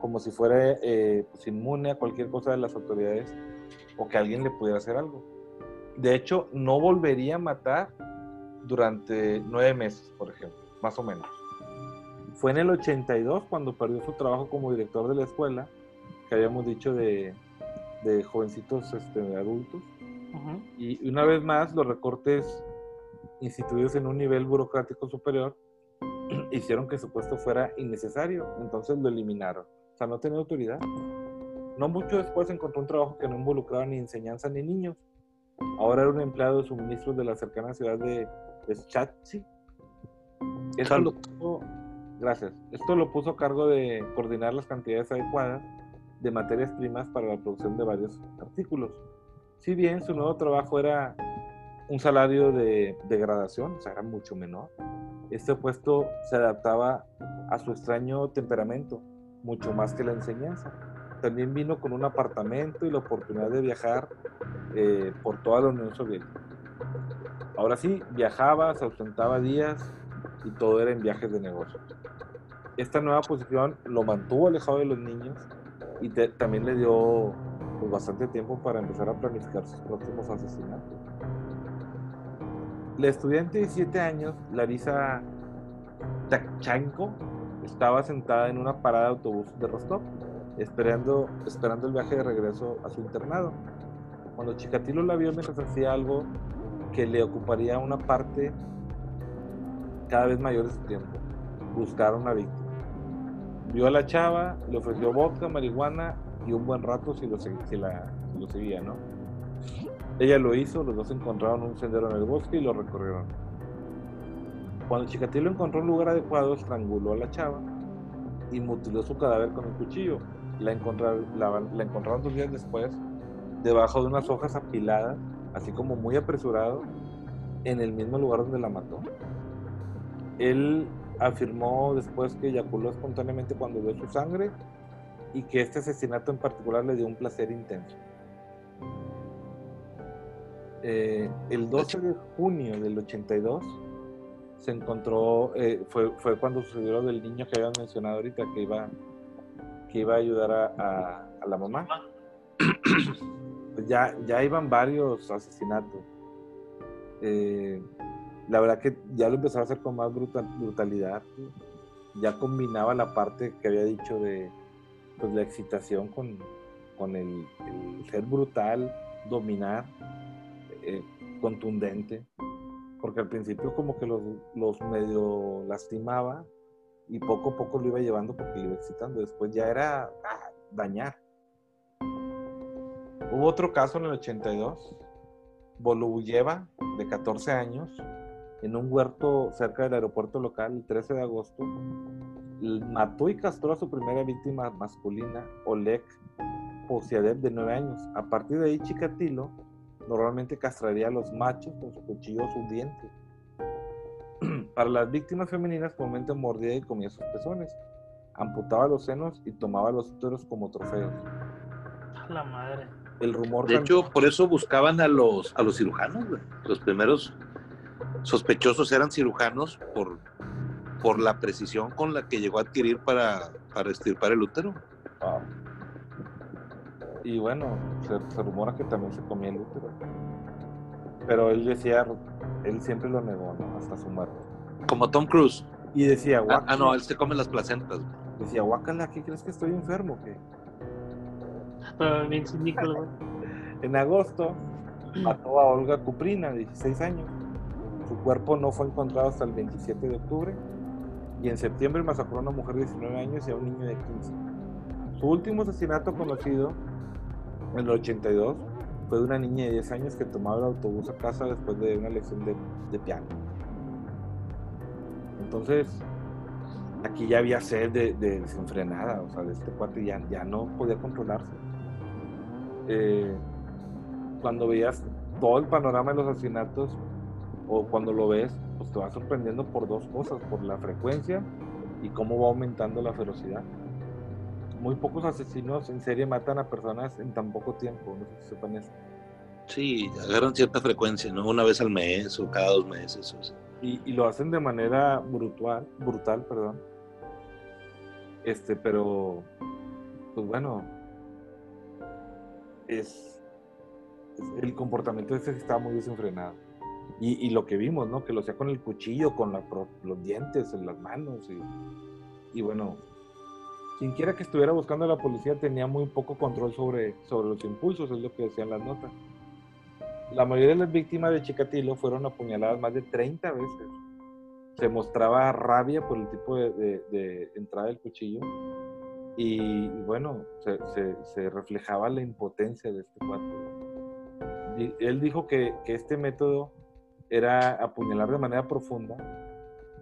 como si fuera eh, pues, inmune a cualquier cosa de las autoridades o que alguien le pudiera hacer algo. De hecho, no volvería a matar durante nueve meses, por ejemplo, más o menos. Fue en el 82 cuando perdió su trabajo como director de la escuela, que habíamos dicho de, de jovencitos este, adultos. Y una vez más, los recortes instituidos en un nivel burocrático superior hicieron que su puesto fuera innecesario, entonces lo eliminaron. O sea, no tenía autoridad. No mucho después encontró un trabajo que no involucraba ni enseñanza ni niños. Ahora era un empleado de suministros de la cercana ciudad de, Schatzi. Esto lo puso, gracias. Esto lo puso a cargo de coordinar las cantidades adecuadas de materias primas para la producción de varios artículos. Si bien su nuevo trabajo era un salario de degradación, o sea, era mucho menor, este puesto se adaptaba a su extraño temperamento, mucho más que la enseñanza. También vino con un apartamento y la oportunidad de viajar eh, por toda la Unión Soviética. Ahora sí, viajaba, se ausentaba días y todo era en viajes de negocios. Esta nueva posición lo mantuvo alejado de los niños y también le dio pues, bastante tiempo para empezar a planificar sus próximos asesinatos. La estudiante de 7 años, Larisa Takchanko, estaba sentada en una parada de autobús de Rostov, esperando, el viaje de regreso a su internado. Cuando Chikatilo la vio mientras hacía algo que le ocuparía una parte cada vez mayor de su tiempo, buscar una víctima. Vio a la chava, le ofreció vodka, marihuana y un buen rato si lo, si lo seguía, ¿no? Ella lo hizo, los dos encontraron un sendero en el bosque y lo recorrieron. Cuando Chikatilo encontró un lugar adecuado, estranguló a la chava y mutiló su cadáver con un cuchillo. La encontraron, la, encontraron dos días después, debajo de unas hojas apiladas, así como muy apresurado, en el mismo lugar donde la mató. Él afirmó después que eyaculó espontáneamente cuando vio su sangre y que este asesinato en particular le dio un placer intenso. Eh, el 12 de junio del 82 se encontró, eh, fue, fue, cuando sucedió lo del niño que habían mencionado ahorita, que iba, que iba a ayudar a, a, la mamá. Pues ya, ya iban varios asesinatos. Eh, la verdad que ya lo empezaba a hacer con más brutalidad. Ya combinaba la parte que había dicho de pues, la excitación con, con el, ser brutal, dominar, eh, contundente. Porque al principio como que los, los medio lastimaba y poco a poco lo iba llevando porque lo iba excitando. Después ya era ah, dañar. Hubo otro caso en el 82, Volubuyeva, de 14 años, en un huerto cerca del aeropuerto local el 13 de agosto, mató y castró a su primera víctima masculina, Oleg Posiadev, de 9 años. A partir de ahí, Chikatilo normalmente castraría a los machos con su cuchillo o sus dientes. Para las víctimas femeninas, comúnmente mordía y comía sus pezones, amputaba los senos y tomaba los úteros como trofeos. La madre. El rumor. De hecho, por eso buscaban a los, a los cirujanos, Los primeros sospechosos eran cirujanos por, por la precisión con la que llegó a adquirir para, para estirpar el útero. Y bueno, se, rumora que también se comía el útero. Pero él decía, él siempre lo negó, Hasta su muerte. Como Tom Cruise. Y decía, ah, ah, no, él se come las placentas. Decía, guácala, ¿qué crees que estoy enfermo? ¿Qué? bien En agosto mató a Olga Kuprina, de 16 años su cuerpo no fue encontrado hasta el 27 de octubre y en septiembre masacró a una mujer de 19 años y a un niño de 15. Su último asesinato conocido, en el 82, fue de una niña de 10 años que tomaba el autobús a casa después de una lección de, piano. Entonces, aquí ya había sed de, desenfrenada, o sea, de este cuate ya, ya no podía controlarse. Eh, cuando veías todo el panorama de los asesinatos, o cuando lo ves, pues te va sorprendiendo por dos cosas, por la frecuencia y cómo va aumentando la ferocidad. Muy pocos asesinos en serie matan a personas en tan poco tiempo, no sé si sepan eso. Sí, agarran cierta frecuencia, ¿no? Una vez al mes o cada dos meses. Y, y, lo hacen de manera brutal, brutal, perdón. Este, pero, pues bueno, es, el comportamiento ese está muy desenfrenado. Y, y, lo que vimos, ¿no? Que lo hacía con el cuchillo, con la, los dientes en las manos. Y, y bueno, quien quiera que estuviera buscando a la policía tenía muy poco control sobre, sobre los impulsos, es lo que decían las notas. La mayoría de las víctimas de Chikatilo fueron apuñaladas más de 30 veces. Se mostraba rabia por el tipo de, de, de entrada del cuchillo y, bueno, se, se, se, reflejaba la impotencia de este cuarto. Él dijo que, que, este método era apuñalar de manera profunda,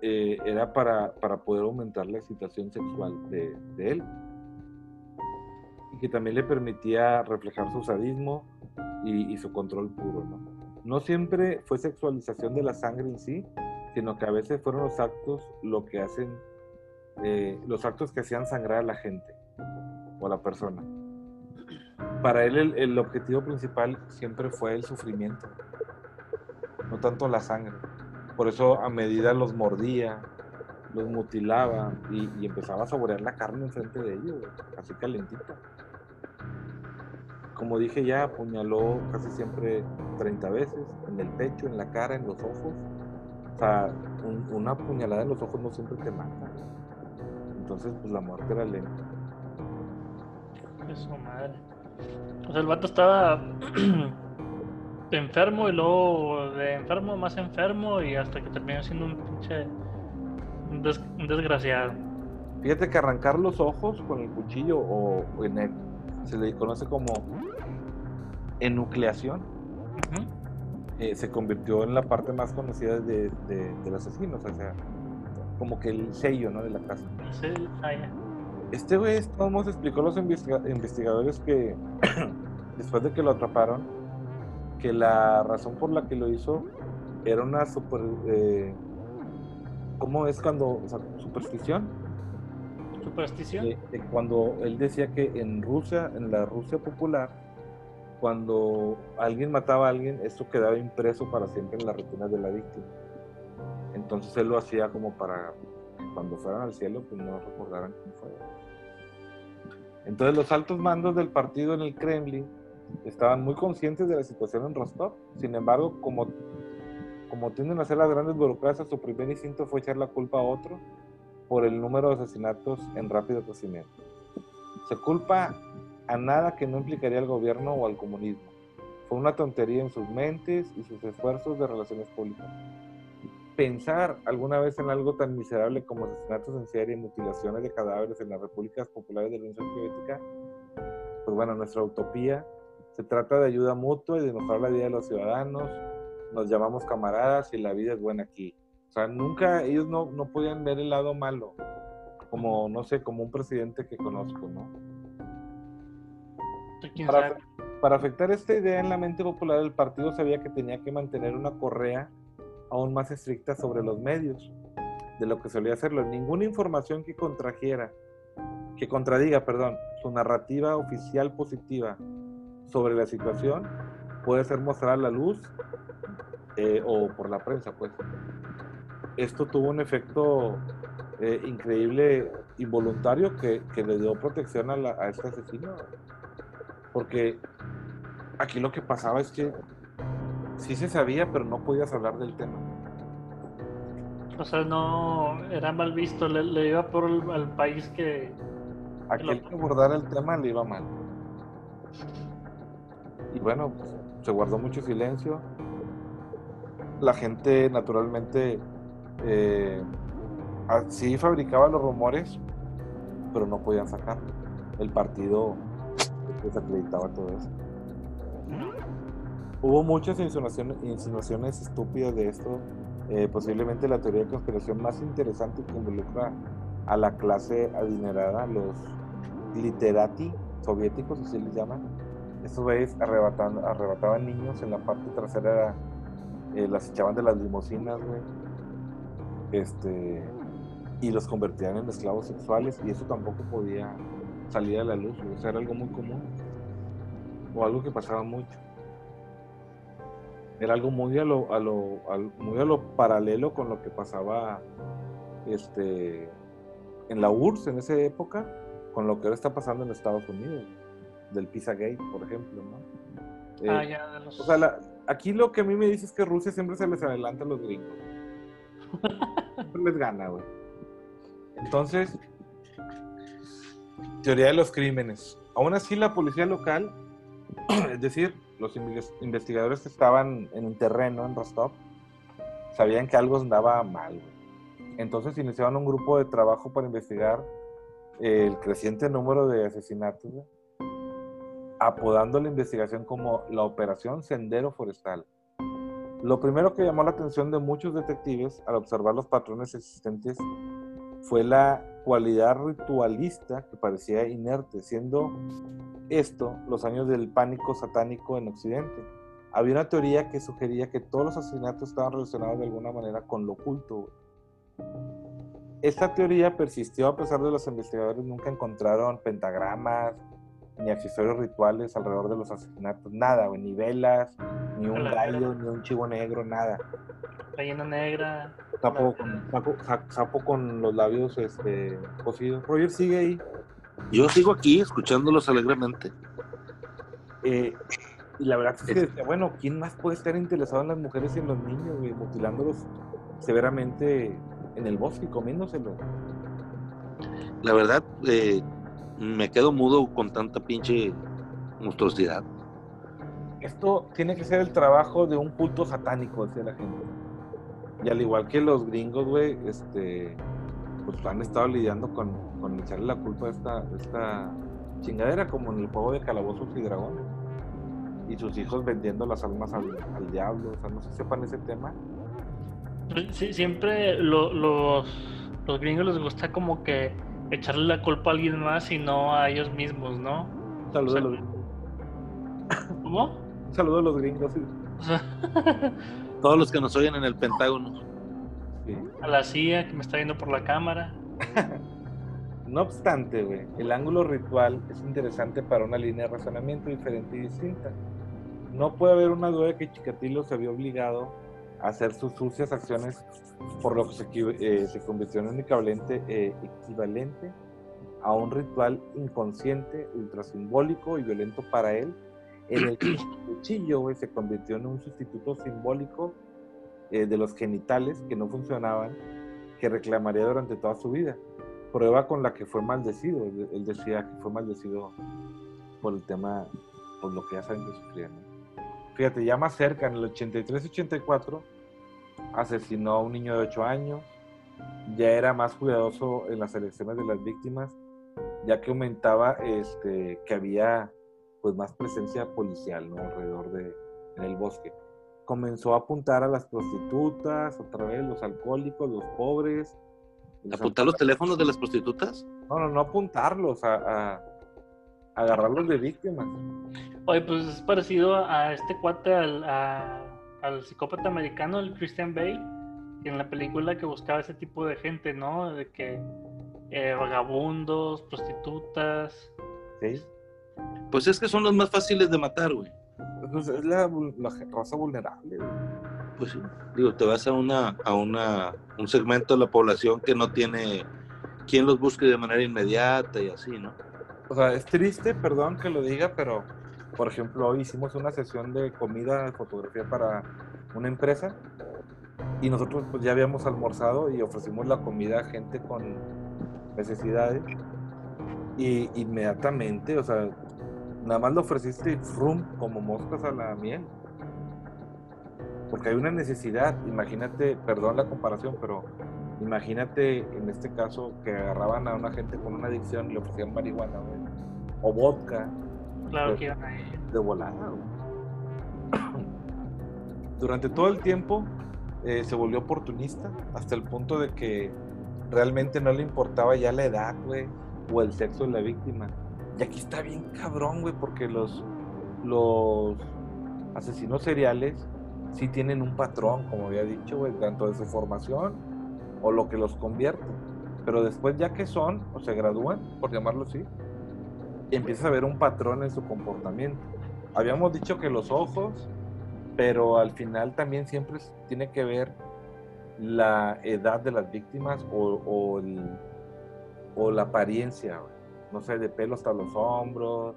eh, era para, para, poder aumentar la excitación sexual de, él. Y que también le permitía reflejar su sadismo y, y su control puro. ¿no? no siempre fue sexualización de la sangre en sí, sino que a veces fueron los actos lo que hacen, eh, los actos que hacían sangrar a la gente o a la persona. Para él el, el, objetivo principal siempre fue el sufrimiento, no tanto la sangre. Por eso a medida los mordía, los mutilaba y, empezaba a saborear la carne enfrente de ellos, así calentita. Como dije ya, apuñaló casi siempre 30 veces, en el pecho, en la cara, en los ojos. O sea, un, una puñalada en los ojos no siempre te mata. Entonces, pues la muerte era lenta. Eso, madre. O sea, el vato estaba enfermo y luego de enfermo más enfermo y hasta que terminó siendo un pinche. des, desgraciado. Fíjate que arrancar los ojos con el cuchillo o, en el, se le conoce como enucleación. Uh -huh. eh, se convirtió en la parte más conocida de, de, del asesino, o sea, como que el sello ¿no? de la casa. Sí, ah. Este güey, nos explicó a los investiga investigadores que después de que lo atraparon, que la razón por la que lo hizo era una super. Eh, ¿Cómo es cuando.? O sea, superstición. ¿Superstición? Eh, eh, cuando él decía que en Rusia, en la Rusia popular, cuando alguien mataba a alguien, esto quedaba impreso para siempre en la retina de la víctima. Entonces él lo hacía como para cuando fueran al cielo, pues no recordaran quién fue. Entonces los altos mandos del partido en el Kremlin estaban muy conscientes de la situación en Rostov. Sin embargo, como, como tienden a ser las grandes burocracias, su primer instinto fue echar la culpa a otro por el número de asesinatos en rápido crecimiento. Se culpa a nada que no implicaría al gobierno o al comunismo. Fue una tontería en sus mentes y sus esfuerzos de relaciones públicas. Pensar alguna vez en algo tan miserable como asesinatos en serie y mutilaciones de cadáveres en las repúblicas populares de la Unión Soviética, pues bueno, nuestra utopía se trata de ayuda mutua y de mejorar la vida de los ciudadanos. Nos llamamos camaradas y la vida es buena aquí. O sea, nunca ellos no, no podían ver el lado malo, como, no sé, como un presidente que conozco, ¿no? Para, para, afectar esta idea en la mente popular, el partido sabía que tenía que mantener una correa aún más estricta sobre los medios de lo que solía hacerlo. Ninguna información que contrajera, que contradiga, perdón, su narrativa oficial positiva sobre la situación puede ser mostrada a la luz eh, o por la prensa, pues. Esto tuvo un efecto eh, increíble, involuntario, que, que, le dio protección a, la, a este asesino. Porque aquí lo que pasaba es que sí se sabía, pero no podías hablar del tema. O sea, no era mal visto, le, le iba por el, al país que... Aquel que abordara el tema le iba mal. Y bueno, pues, se guardó mucho silencio. La gente naturalmente eh, sí fabricaba los rumores, pero no podían sacar. El partido desacreditaba todo eso. Hubo muchas insinuaciones, insinuaciones estúpidas de esto. Eh, posiblemente la teoría de conspiración más interesante que involucra a la clase adinerada, los literati soviéticos, así les llaman. Estos güeyes arrebataban, arrebataban niños en la parte trasera, eh, las echaban de las limusinas, güey. Este, y los convertían en esclavos sexuales y eso tampoco podía salir a la luz, o sea, era algo muy común o algo que pasaba mucho. Era algo muy a lo, a lo, muy a lo paralelo con lo que pasaba este, en la URSS en esa época, con lo que ahora está pasando en Estados Unidos, del Pizzagate, por ejemplo, ¿no? Ah, Eh, ya, de los... o sea, la- aquí lo que a mí me dice es que Rusia siempre se les adelanta a los gringos. Siempre les gana, güey. Entonces, teoría de los crímenes. Aún así, la policía local, es decir, los inves- investigadores que estaban en el terreno en Rostov, sabían que algo andaba mal. güey. Entonces iniciaron un grupo de trabajo para investigar el creciente número de asesinatos, güey, apodando la investigación como la Operación Sendero Forestal. Lo primero que llamó la atención de muchos detectives al observar los patrones existentes fue la cualidad ritualista que parecía inerte, siendo esto los años del pánico satánico en Occidente. Había una teoría que sugería que todos los asesinatos estaban relacionados de alguna manera con lo oculto. Esta teoría persistió a pesar de los investigadores nunca encontraron pentagramas ni accesorios rituales alrededor de los asesinatos, nada, güey, ni velas, ni un Calavera. gallo, ni un chivo negro, nada. Gallina negra. Sapo con, sapo, sa- sapo con los labios este, cocidos. Roger sigue ahí. Yo sigo aquí escuchándolos alegremente. Eh, y la verdad es que, decía, bueno, ¿quién más puede estar interesado en las mujeres y en los niños, güey? Mutilándolos severamente en el bosque comiéndoselos. La verdad, eh, me quedo mudo con tanta pinche monstruosidad. Esto tiene que ser el trabajo de un culto satánico, decía la gente. Y al igual que los gringos, güey, este, pues han estado lidiando con, con echarle la culpa a esta, esta chingadera, como en el juego de calabozos y dragones. Y sus hijos vendiendo las almas al, al diablo. O sea, no sé si sepan ese tema. Sí, siempre lo- los, los gringos les gusta como que echarle la culpa a alguien más y no a ellos mismos, ¿no? Un saludo, O sea, a, los, ¿Cómo? un saludo a los gringos. sí. O sea, Todos los que nos oyen en el Pentágono. Sí. a la CIA que me está viendo por la cámara. No obstante, güey, el ángulo ritual es interesante para una línea de razonamiento diferente y distinta. No puede haber una duda de que Chikatilo se vio obligado hacer sus sucias acciones, por lo que se, eh, se convirtió en equivalente, eh, equivalente a un ritual inconsciente, ultrasimbólico y violento para él, en el que el cuchillo se convirtió en un sustituto simbólico eh, de los genitales que no funcionaban, que reclamaría durante toda su vida prueba con la que fue maldecido. Él decía que fue maldecido por el tema, por lo que ya saben que sufría. ¿no? Fíjate, ya más cerca, en el 83-84, asesinó a un niño de 8 años. Ya era más cuidadoso en las elecciones de las víctimas, ya que aumentaba este, que había pues más presencia policial ¿no? alrededor de en el bosque. Comenzó a apuntar a las prostitutas, otra vez los alcohólicos, los pobres. los ¿Apuntar los teléfonos de las prostitutas? no, no, no apuntarlos, a, a- agarrarlos de víctimas. Oye, pues es parecido a este cuate, al, a- al psicópata americano, el Christian Bale, que en la película que buscaba ese tipo de gente, ¿no? De que eh, vagabundos, prostitutas. ¿sí? Pues es que son los más fáciles de matar, güey. Pues es la raza vulnerable. güey. Pues sí. Digo, te vas a una, a una, un segmento de la población que no tiene quien los busque de manera inmediata y así, ¿no? O sea, es triste, perdón que lo diga, pero por ejemplo, hoy hicimos una sesión de comida, de fotografía para una empresa y nosotros pues ya habíamos almorzado y ofrecimos la comida a gente con necesidades y inmediatamente, o sea, nada más lo ofreciste frum, como moscas a la miel. Porque hay una necesidad, imagínate, perdón la comparación, pero imagínate en este caso que agarraban a una gente con una adicción y le ofrecían marihuana, o vodka, Claro Pues- que iban a ir. de volada. güey. Durante todo el tiempo eh, se volvió oportunista hasta el punto de que realmente no le importaba ya la edad, güey, o el sexo de la víctima. Y aquí está bien cabrón, güey, porque los, los asesinos seriales sí tienen un patrón, como había dicho, güey, tanto de su formación o lo que los convierte. Pero después ya que son, o se gradúan, por llamarlo así, empieza a ver un patrón en su comportamiento. Habíamos dicho que los ojos pero al final también siempre tiene que ver la edad de las víctimas o, o la apariencia, no sé, de pelo hasta los hombros,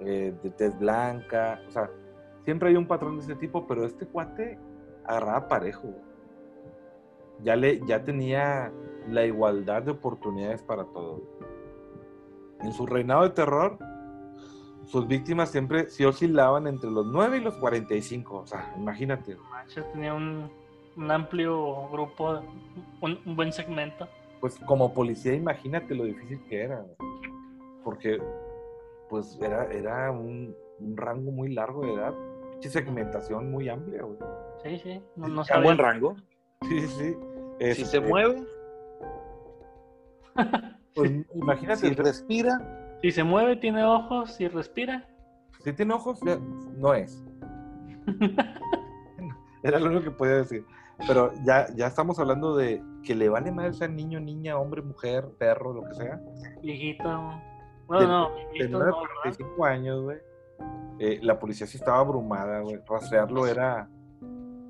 eh, de tez blanca, o sea, siempre hay un patrón de ese tipo, pero este cuate agarraba parejo. Ya, ya tenía la igualdad de oportunidades para todos. En su reinado de terror, sus víctimas siempre se oscilaban entre los 9 y los 45. O sea, imagínate. Manches, tenía un, un amplio grupo, un, un buen segmento. Pues como policía, imagínate lo difícil que era. Porque, pues, era, era un, un rango muy largo de edad. Segmentación muy amplia, güey. Sí, sí. No, no A sabía. buen rango. Sí, sí. Si Este, se mueve, pues, imagínate, si respira, Si se mueve, tiene ojos, si respira. si tiene ojos, ya no es. Era lo único que podía decir. Pero ya, ya estamos hablando de que le vale más ser niño, niña, hombre, mujer, perro, lo que sea. Viejito. De- No, no, De viejito 9 no, a ¿verdad? 45 años, güey. eh, la policía sí estaba abrumada, güey. Rastrearlo era,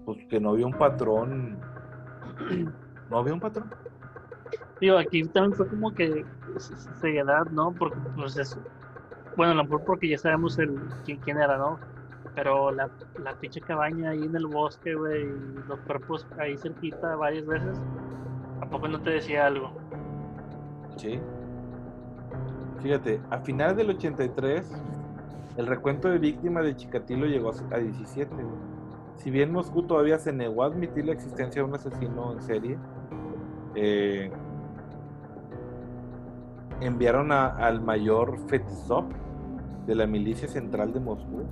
pues, que no había un patrón. No había un patrón. Aquí también fue como que ceguedad, ¿no? Porque, pues, es, bueno, a lo mejor porque ya sabemos el, quién, era, ¿no? Pero la, la pinche cabaña ahí en el bosque, güey, los cuerpos ahí cerquita varias veces, tampoco no te decía algo. Sí. Fíjate, a finales del 83, el recuento de víctimas de Chikatilo llegó a 17. güey. Si bien Moscú todavía se negó a admitir la existencia de un asesino en serie, eh, enviaron a- al mayor Fetisov de la milicia central de Moscú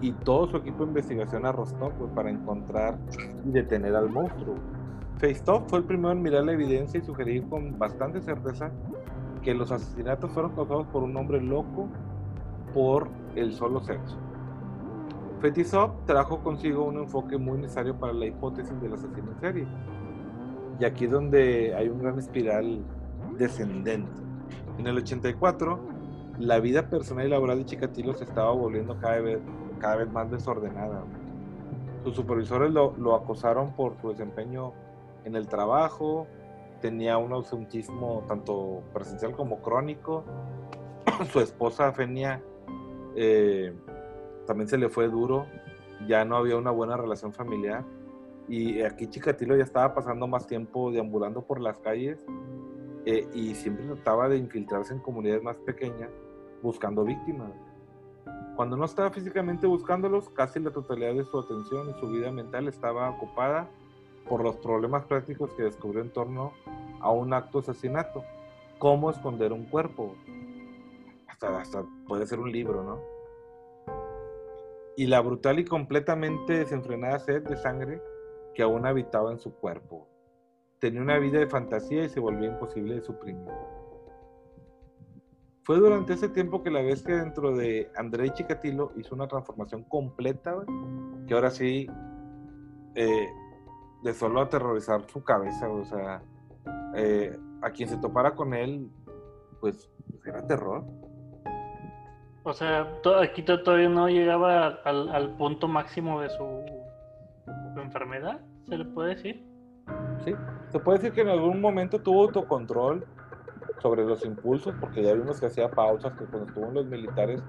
y todo su equipo de investigación a Rostov güey, para encontrar y detener al monstruo. Feistov fue el primero en mirar la evidencia y sugerir con bastante certeza que los asesinatos fueron causados por un hombre loco por el solo sexo. Fetisov trajo consigo un enfoque muy necesario para la hipótesis del asesino en serie. Y aquí es donde hay un gran espiral descendente. En el 84, la vida personal y laboral de Chikatilo se estaba volviendo cada vez, cada vez más desordenada. Sus supervisores lo, lo acosaron por su desempeño en el trabajo, tenía un ausentismo tanto presencial como crónico. Su esposa Fenia eh, también se le fue duro, ya no había una buena relación familiar. Y aquí Chikatilo ya estaba pasando más tiempo deambulando por las calles eh, y siempre trataba de infiltrarse en comunidades más pequeñas buscando víctimas. Cuando no estaba físicamente buscándolos, casi la totalidad de su atención y su vida mental estaba ocupada por los problemas prácticos que descubrió en torno a un acto asesinato. Cómo esconder un cuerpo. Hasta, hasta puede ser un libro, ¿no? Y la brutal y completamente desenfrenada sed de sangre que aún habitaba en su cuerpo. Tenía una vida de fantasía y se volvía imposible de suprimir. Fue durante ese tiempo que la bestia dentro de Andrei Chikatilo hizo una transformación completa, que ahora sí, eh, de solo aterrorizar su cabeza, o sea, eh, a quien se topara con él, pues era terror. O sea, aquí to- todavía no llegaba al, punto máximo de su enfermedad, se le puede decir. ¿Sí? Se puede decir que en algún momento tuvo autocontrol sobre los impulsos, porque ya vimos que hacía pausas, que cuando estuvo en los militares,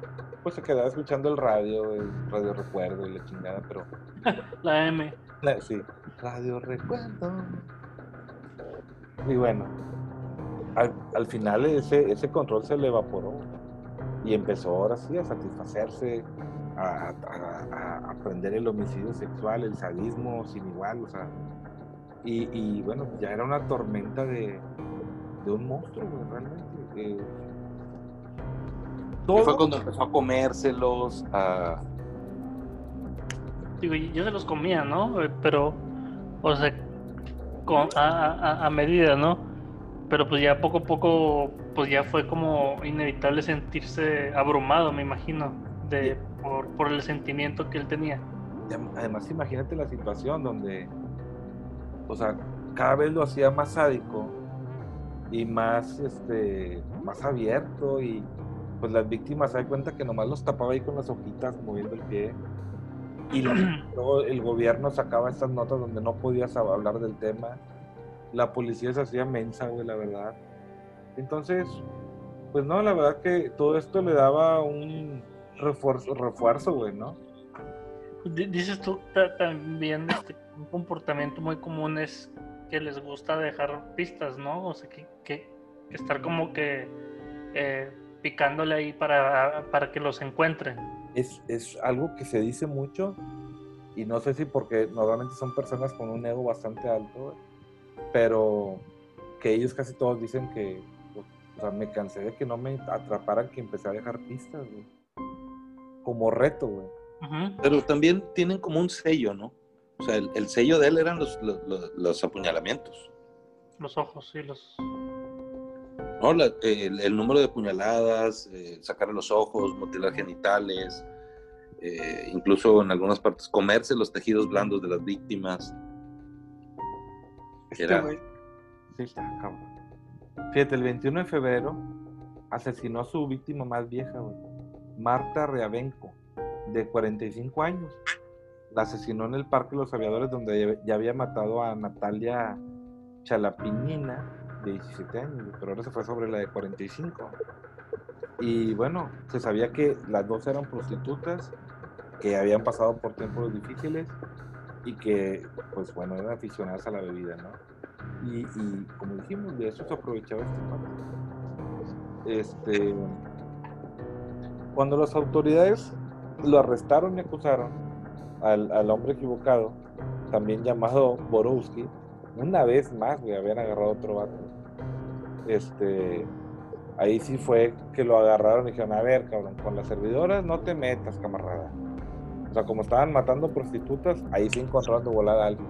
pues se quedaba escuchando el radio, el radio recuerdo y la chingada, pero La M. La- Sí, Radio Recuerdo. Y bueno, al, al final ese, ese control se le evaporó y empezó ahora sí a satisfacerse, a, a- a- a aprender el homicidio sexual, el sadismo sin igual, o sea, y, y bueno, ya era una tormenta de, de un monstruo, güey, realmente. eh. Todo, fue cuando empezó a comérselos, a... Digo, yo se los comía, ¿no? Eh, Pero, o sea, con, a, a- a medida, ¿no? Pero pues ya poco a poco, pues ya fue como inevitable sentirse abrumado, me imagino, de, por, por el sentimiento que él tenía. Además, imagínate la situación donde, o sea, cada vez lo hacía más sádico y más, este, más abierto y pues las víctimas se dan cuenta que nomás los tapaba ahí con las hojitas moviendo el pie. Y luego el gobierno sacaba estas notas donde no podías hablar del tema. La policía se hacía mensa, güey, la verdad. Entonces, pues no, la verdad que todo esto le daba un refuerzo, refuerzo, güey, ¿no? Dices tú también este, un comportamiento muy común es que les gusta dejar pistas, ¿no? O sea, que, que, estar como que eh, picándole ahí para, para que los encuentren. Es, es algo que se dice mucho y no sé si porque normalmente son personas con un ego bastante alto, pero que ellos casi todos dicen que, o sea, me cansé de que no me atraparan que empecé a dejar pistas, güey. Como reto, güey. Pero también tienen como un sello, ¿no? O sea, el, sello de él eran los, los, apuñalamientos. Los ojos, sí, los... No, el, número de puñaladas, eh, sacar los ojos, mutilar genitales, eh, incluso en algunas partes comerse los tejidos blandos de las víctimas. Este Era... Sí, está cabrón. Fíjate, el 21 de febrero asesinó a su víctima más vieja, güey, Marta Reavenco, de 45 años. La asesinó en el Parque de los Aviadores, donde ya había matado a Natalia Chalapiñina, de 17 años, pero ahora se fue sobre la de 45. Y bueno, se sabía que las dos eran prostitutas, que habían pasado por tiempos difíciles y que, pues bueno, eran aficionadas a la bebida, ¿no? Y, como dijimos, de eso se aprovechaba este Este, cuando las autoridades lo arrestaron y acusaron al, al hombre equivocado, también llamado Borowski, una vez más, güey, habían agarrado otro vato. Este, ahí sí fue que lo agarraron y dijeron, a ver, cabrón, con las servidoras no te metas, camarada. O sea, como estaban matando prostitutas, ahí sí encontraron de volada a alguien.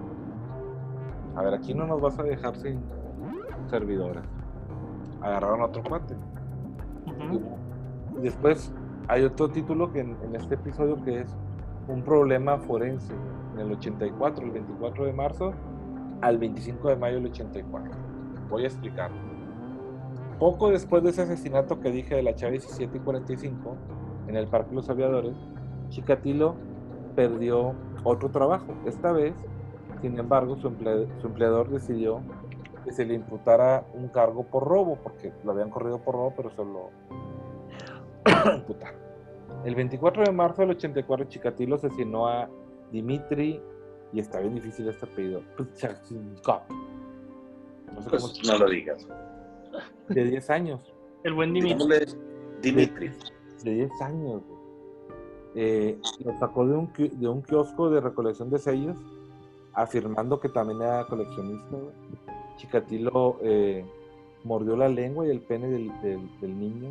A ver, aquí no nos vas a dejar sin servidoras. Agarraron a otro cuate. y después hay otro título que en, en este episodio que es un problema forense en el 84, el 24 de marzo al 25 de mayo del 84. Voy a explicarlo. Poco después de ese asesinato que dije de la Chávez 17 y 45 en el Parque los Aviadores, Chikatilo perdió otro trabajo. Esta vez, sin embargo, su, empleador decidió que se le imputara un cargo por robo, porque lo habían corrido por robo, pero se lo imputaron. El 24 de marzo del 84, Chikatilo asesinó a Dimitri y está bien difícil este apellido. No, sé pues no lo digas. De 10 años. El buen Dimitri. Dimitri. De 10 años. Eh, lo sacó de un, de un kiosco de recolección de sellos, afirmando que también era coleccionista. Chicatilo eh, mordió la lengua y el pene del, del, niño.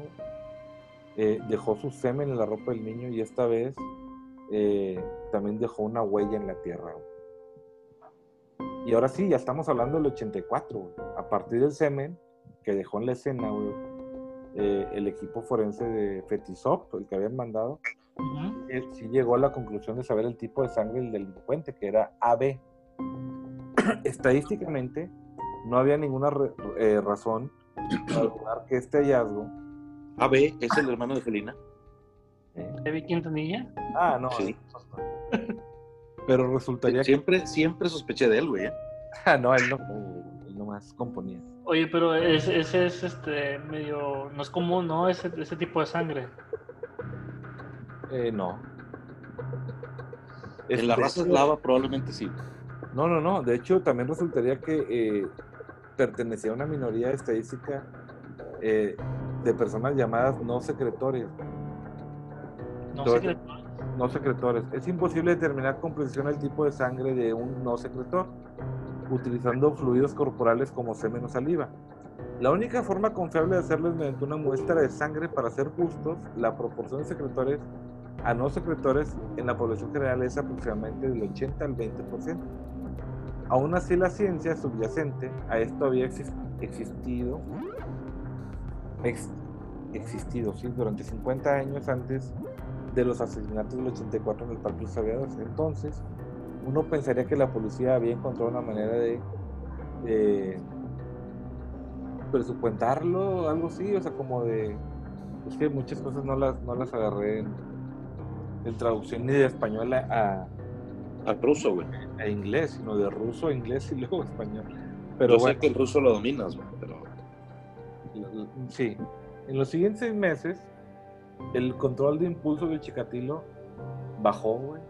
Eh, dejó su semen en la ropa del niño y esta vez también dejó una huella en la tierra. Y ahora sí, ya estamos hablando del 84, A partir del semen que dejó en la escena, eh, el equipo forense de Fetisop, el que habían mandado, sí llegó a la conclusión de saber el tipo de sangre del delincuente, que era AB. Estadísticamente, no había ninguna eh, razón para dudar que este hallazgo. AB es el hermano de Felina. ¿Eh? Quintanilla? Ah, no. Sí. Pero resultaría siempre, Siempre sospeché de él, güey. ¿eh? Ah, no, él no, él nomás componía. Oye, pero ese, es este medio. No es común, ¿no? Ese, ese tipo de sangre. Eh, no. En la raza eslava probablemente sí. No, no, no. De hecho, también resultaría que eh, pertenecía a una minoría estadística eh, de personas llamadas no secretores. No secretores no secretores. Es imposible determinar con precisión el tipo de sangre de un no secretor, utilizando fluidos corporales como semen o saliva. La única forma confiable de hacerlo es mediante una muestra de sangre para ser justos. La proporción de secretores a no secretores en la población general es aproximadamente del 80 al 20%. Aún así, la ciencia subyacente a esto había existido, existido ¿sí? durante 50 años antes de los asesinatos del 84 en el Parque de los Entonces, uno pensaría que la policía había encontrado una manera de presupuentarlo, algo así, o sea, como de... Es muchas cosas no las, no las agarré en, traducción ni de español a, Al ruso, güey. a inglés, sino de ruso a inglés y luego español. Pero Pero Yo bueno, sé que el ruso lo dominas, güey, pero sí. En los siguientes meses, el control de impulso del Chikatilo bajó, güey.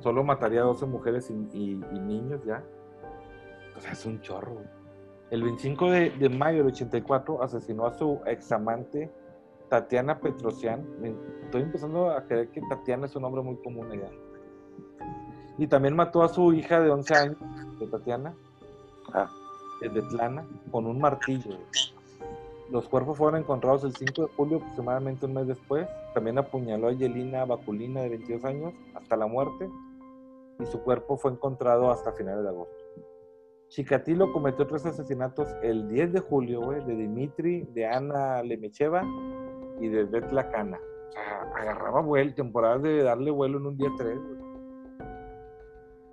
Solo mataría a 12 mujeres y, niños ya. O sea, es un chorro, güey. El 25 de, mayo del 84 asesinó a su examante Tatiana Petrosian. Estoy empezando a creer que Tatiana es un nombre muy común allá. Y también mató a su hija de 11 años, de Tatiana, Ah. de Betlana, con un martillo. güey. Los cuerpos fueron encontrados el 5 de julio, aproximadamente un mes después. También apuñaló a Yelina Baculina, de 22 años, hasta la muerte. Y su cuerpo fue encontrado hasta finales de agosto. Chikatilo cometió tres asesinatos el 10 de julio, güey, de Dimitri, de Ana Lemecheva y de Betla Cana. O sea, agarraba vuelo, temporada de darle vuelo en un día 3,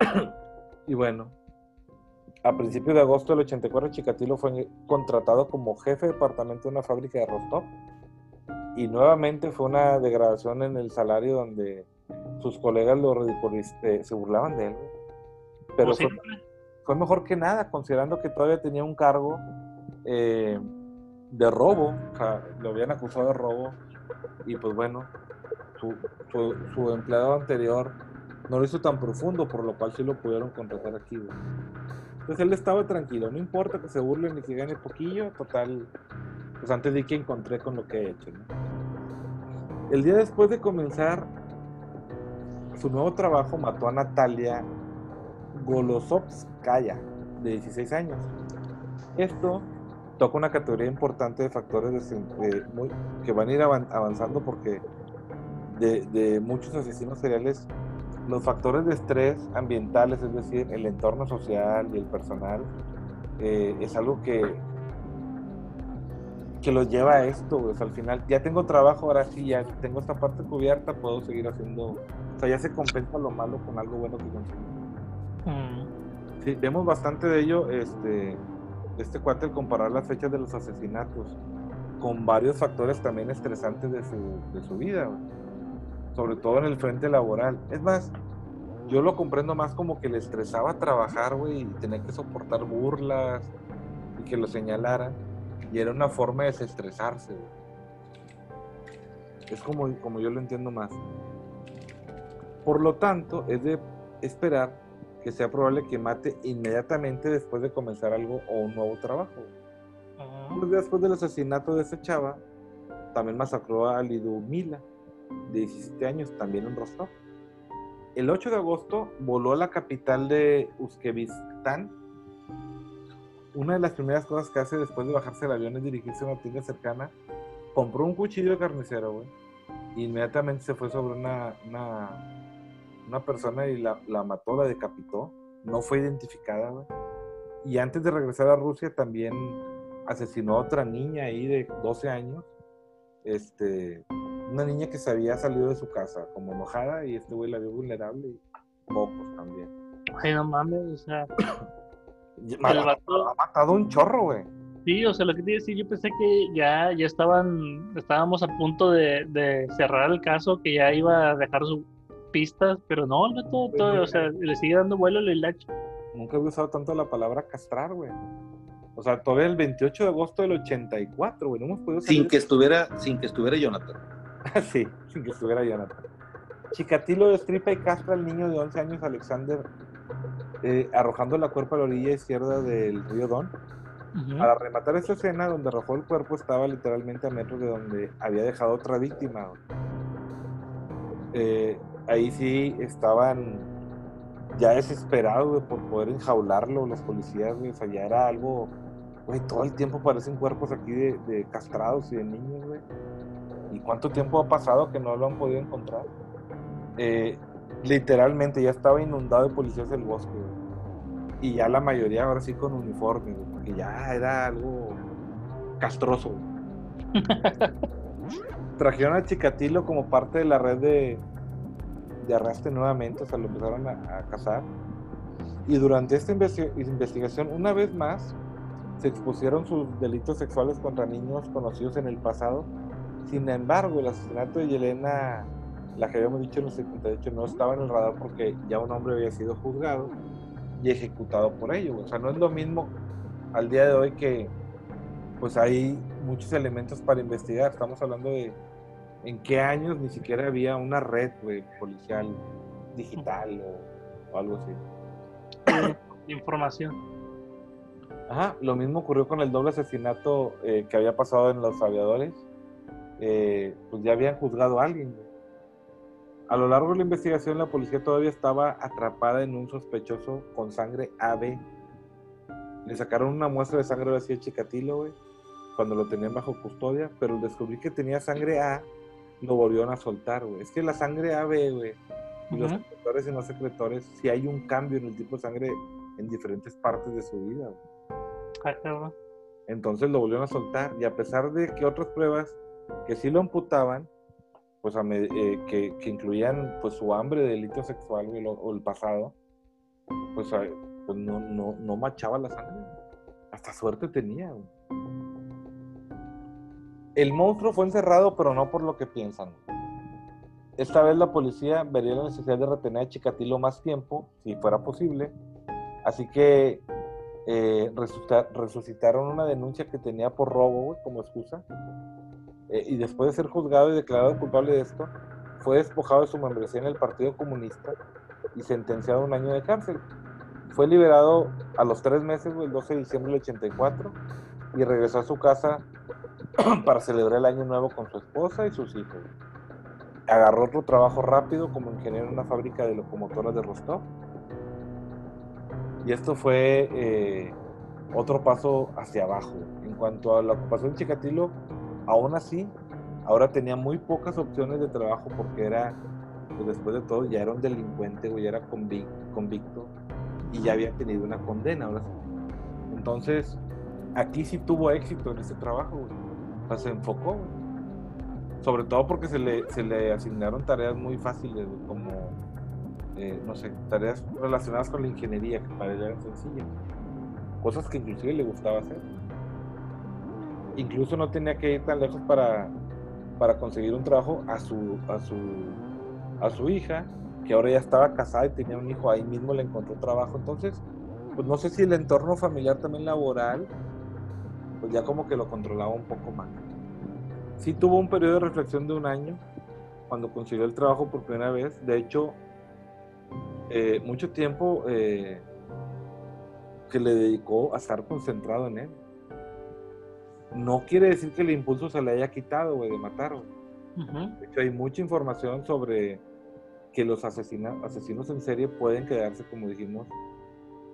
y bueno, a principios de agosto del 84, Chikatilo fue contratado como jefe de departamento de una fábrica de Rostov. Y nuevamente fue una degradación en el salario donde sus colegas lo ridiculiz- eh, se burlaban de él. Pero Como fue, mejor que nada, considerando que todavía tenía un cargo eh, de robo. O sea, lo habían acusado de robo. Y pues bueno, su, su, su empleado anterior no lo hizo tan profundo, por lo cual sí lo pudieron contratar aquí. güey. Entonces él estaba tranquilo, no importa que se burlen ni que gane poquillo, total, pues antes di que encontré con lo que he hecho. El día después de comenzar su nuevo trabajo, mató a Natalia Golosovskaya, de 16 años. Esto toca una categoría importante de factores de de que van a ir avan- avanzando porque de, de muchos asesinos seriales los factores de estrés ambientales, es decir, el entorno social y el personal, eh, es algo que, que los lleva a esto. sea, al final, ya tengo trabajo, ahora sí, ya tengo esta parte cubierta, puedo seguir haciendo. O sea, ya se compensa lo malo con algo bueno que conseguí. Mm, Sí, vemos bastante de ello, este, este cuate, al comparar las fechas de los asesinatos con varios factores también estresantes de su, de su vida. Sobre todo en el frente laboral. Es más, yo lo comprendo más como que le estresaba trabajar, güey, y tener que soportar burlas y que lo señalaran, y era una forma de desestresarse, güey. Es como, como yo lo entiendo más. Por lo tanto, es de esperar que sea probable que mate inmediatamente después de comenzar algo o un nuevo trabajo. Unos días después del asesinato de esa chava, también masacró a Lidumila, de 17 años, también en Rostov. El 8 de agosto voló a la capital de Uzbekistán. Una de las primeras cosas que hace después de bajarse del avión es dirigirse a una tienda cercana. Compró un cuchillo de carnicero, güey. Inmediatamente se fue sobre una, una, una persona y la, la mató, la decapitó. No fue identificada, güey. Y antes de regresar a Rusia también asesinó a otra niña ahí de 12 años. Este, una niña que se había salido de su casa como enojada y este güey la vio vulnerable y mocos también. Ay, no mames, o sea, Ha matado un chorro, güey. sí, o sea, lo que te iba a decir, yo pensé que ya, ya estaban, estábamos a punto de, de cerrar el caso, que ya iba a dejar sus pistas, pero no, el vato, todo, o sea, le sigue dando vuelo el hilacho. Nunca había usado tanto la palabra castrar, güey. O sea, todavía el 28 de agosto del 84, güey. No hemos podido salir sin que estuviera, sin que estuviera Jonathan. sí, sin que estuviera Jonathan. Chikatilo destripa y castra al niño de 11 años, Alexander, eh, arrojando la cuerpo a la orilla izquierda del río Don. Para rematar esta escena, donde arrojó el cuerpo estaba literalmente a metros de donde había dejado otra víctima. Eh, ahí sí estaban ya desesperados güey, por poder enjaularlo los policías, güey. O sea, ya era algo, güey, todo el tiempo parecen cuerpos aquí de, de castrados y de niños, güey. ¿Y cuánto tiempo ha pasado que no lo han podido encontrar? Eh, literalmente ya estaba inundado de policías el bosque, güey. Y ya la mayoría ahora sí con uniforme, güey, porque ya era algo castroso. güey. Trajeron a Chikatilo como parte de la red de, de arrastre nuevamente, o sea, lo empezaron a, a cazar. Y durante esta investi- investigación, una vez más, se expusieron sus delitos sexuales contra niños conocidos en el pasado. Sin embargo, el asesinato de Yelena la que habíamos dicho en el 78, no estaba en el radar porque ya un hombre había sido juzgado y ejecutado por ello. O sea, no es lo mismo al día de hoy que pues hay muchos elementos para investigar. Estamos hablando de en qué años ni siquiera había una red policial digital o, algo así. Información. Ajá, lo mismo ocurrió con el doble asesinato eh, que había pasado en los aviadores. Eh, pues ya habían juzgado a alguien. A lo largo de la investigación, la policía todavía estaba atrapada en un sospechoso con sangre AB. Le sacaron una muestra de sangre así a Chikatilo, güey, cuando lo tenían bajo custodia, pero descubrí que tenía sangre A, lo volvieron a soltar, güey. Es que la sangre AB, güey, y los secretores y no secretores, si hay un cambio en el tipo de sangre en diferentes partes de su vida, güey. Ah, Entonces lo volvieron a soltar, y a pesar de que otras pruebas que sí lo amputaban, pues eh, que, que, incluían pues su hambre de delito sexual o el pasado, pues, pues, no, no, no, machaba la sangre. Hasta suerte tenía. El monstruo fue encerrado, pero no por lo que piensan. Esta vez la policía vería la necesidad de retener a Chikatilo más tiempo, si fuera posible. Así que eh, resucitaron una denuncia que tenía por robo como excusa eh, y después de ser juzgado y declarado culpable de esto, fue despojado de su membresía en el Partido Comunista y sentenciado a un año de cárcel. Fue liberado a los tres meses, el 12 de diciembre del 84, y regresó a su casa para celebrar el año nuevo con su esposa y sus hijos. Agarró otro trabajo rápido como ingeniero en una fábrica de locomotoras de Rostov. Y esto fue eh, otro paso hacia abajo. En cuanto a la ocupación de Chikatilo, Aún así, ahora tenía muy pocas opciones de trabajo porque era, pues después de todo, ya era un delincuente, ya era convicto y ya había tenido una condena, ahora Entonces, aquí sí tuvo éxito en ese trabajo, se enfocó, Sobre todo porque se le, se le asignaron tareas muy fáciles, como, eh, no sé, tareas relacionadas con la ingeniería, que para él eran sencillas. Cosas que inclusive le gustaba hacer incluso no tenía que ir tan lejos para, para conseguir un trabajo a su, a su, a su hija, que ahora ya estaba casada y tenía un hijo, ahí mismo le encontró trabajo. Entonces, pues no sé si el entorno familiar también laboral, pues ya como que lo controlaba un poco más. Sí tuvo un periodo de reflexión de un año cuando consiguió el trabajo por primera vez. De hecho, eh, mucho tiempo eh, que le dedicó a estar concentrado en él no quiere decir que el impulso se le haya quitado, güey, de matar. De hecho, hay mucha información sobre que los asesinos en serie pueden quedarse, como dijimos,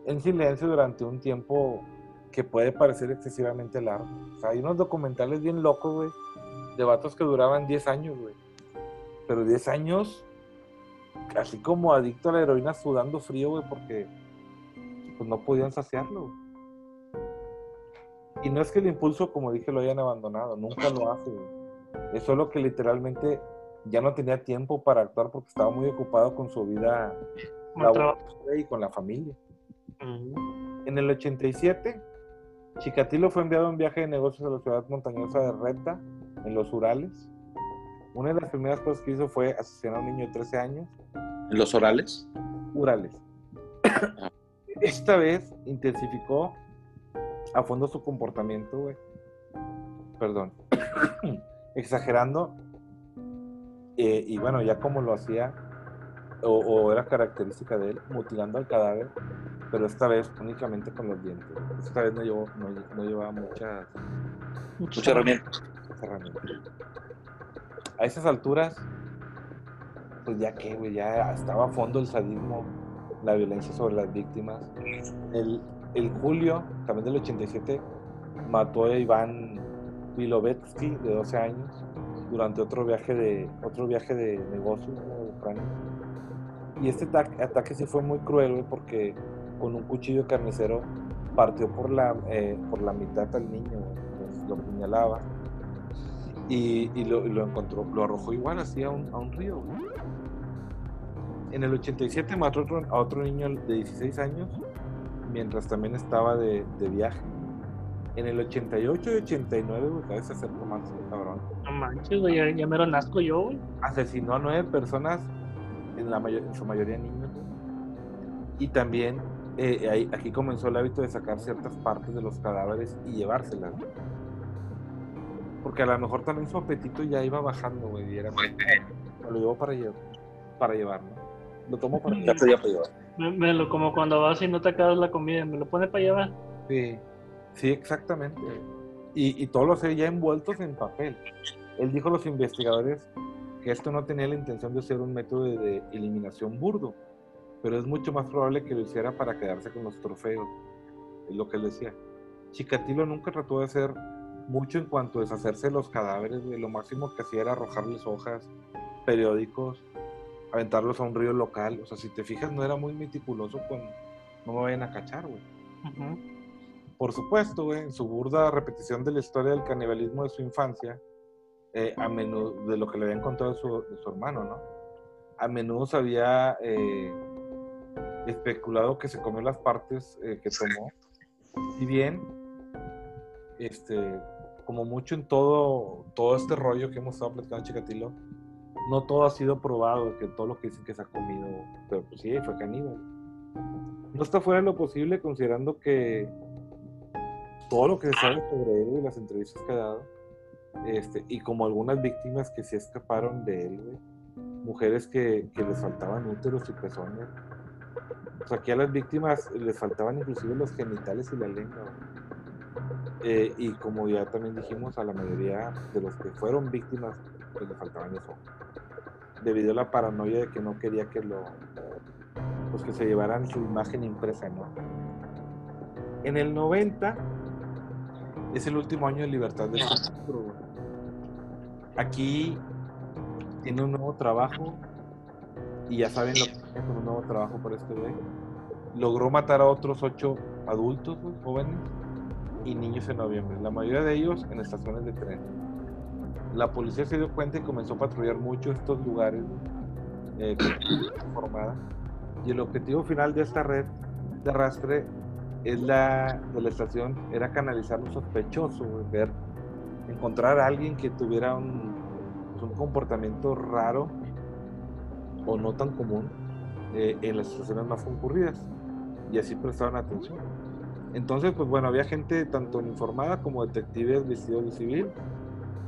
en silencio durante un tiempo que puede parecer excesivamente largo. O sea, hay unos documentales bien locos, güey, de vatos que duraban 10 años, güey. Pero 10 años, así como adicto a la heroína, sudando frío, güey, porque pues no podían saciarlo. Y no es que el impulso, como dije, lo hayan abandonado, nunca lo hace. Es solo que literalmente ya no tenía tiempo para actuar porque estaba muy ocupado con su vida y con la familia. En el 87, Chikatilo fue enviado a un viaje de negocios a la ciudad montañosa de Reta, en los Urales. Una de las primeras cosas que hizo fue asesinar a un niño de 13 años. ¿En los Urales? Urales. Ah. Esta vez intensificó a fondo su comportamiento, güey. Perdón. Exagerando. Eh, y bueno, ya como lo hacía, o, era característica de él, mutilando al cadáver, pero esta vez únicamente con los dientes. Esta vez no, llevó, no, llevaba muchas, muchas herramientas. A esas alturas, pues ya que, güey, ya estaba a fondo el sadismo, la violencia sobre las víctimas. El, el julio, también del 87, mató a Iván Vilovetsky, de 12 años, durante otro viaje de, otro viaje de negocio a Ucrania. Y este ataque, sí fue muy cruel, porque con un cuchillo carnicero partió por la, eh, por la mitad al niño, pues, lo puñalaba y, lo, encontró, lo arrojó igual así a un, a un río. En el 87 mató a otro niño de 16 años mientras también estaba de, viaje. En el 88 y 89, güey, cada vez se acercó más, cabrón. No manches, güey, ya, ya me lo nazco yo, güey. Asesinó a nueve personas, en, la mayo- en su mayoría niños. güey. Y también eh, ahí- aquí comenzó el hábito de sacar ciertas partes de los cadáveres y llevárselas. güey. Porque a lo mejor también su apetito ya iba bajando, güey. Y era me lo llevó para llevar, para llevar, ¿no? Lo tomo para Ya llevar. Me, lo, como cuando vas y no te acabas la comida, me lo pone para llevar. Sí, sí, exactamente. Y, y todos los ya envueltos en papel. Él dijo a los investigadores que esto no tenía la intención de ser un método de, eliminación burdo, pero es mucho más probable que lo hiciera para quedarse con los trofeos. Es lo que él decía. Chikatilo nunca trató de hacer mucho en cuanto a deshacerse de los cadáveres. Lo máximo que hacía era arrojarles hojas, periódicos, aventarlos a un río local. O sea, si te fijas, no era muy meticuloso con no me vayan a cachar, güey. Por supuesto, güey, en su burda repetición de la historia del canibalismo de su infancia, eh, a menudo, de lo que le habían contado de su, de su hermano, ¿no? A menudo se había eh, especulado que se comió las partes eh, que tomó. Si bien, este, como mucho en todo, todo este rollo que hemos estado platicando en Chikatilo, no todo ha sido probado, que todo lo que dicen que se ha comido, pero pues sí, fue caníbal. No está fuera de lo posible considerando que todo lo que se sabe sobre él y las entrevistas que ha dado, este, y como algunas víctimas que se escaparon de él, mujeres que, que les faltaban úteros y pezones. O aquí a las víctimas les faltaban inclusive los genitales y la lengua. Eh, y como ya también dijimos, a la mayoría de los que fueron víctimas, pues le faltaban eso. Debido a la paranoia de que no quería que lo, pues que se llevaran su imagen impresa, ¿no? En el 90 es el último año de libertad de güey. Aquí tiene un nuevo trabajo y ya saben lo que tiene con un nuevo trabajo para este güey. Logró matar a otros ocho adultos, jóvenes y niños en noviembre, la mayoría de ellos en estaciones de tren. La policía se dio cuenta y comenzó a patrullar mucho estos lugares eh. Y el objetivo final de esta red de arrastre es la de la estación era canalizar lo sospechoso, ver, encontrar a alguien que tuviera un, pues, un comportamiento raro o no tan común eh, en las estaciones más concurridas y así prestaron atención. Entonces, pues bueno, había gente tanto informada como detectives vestidos de civil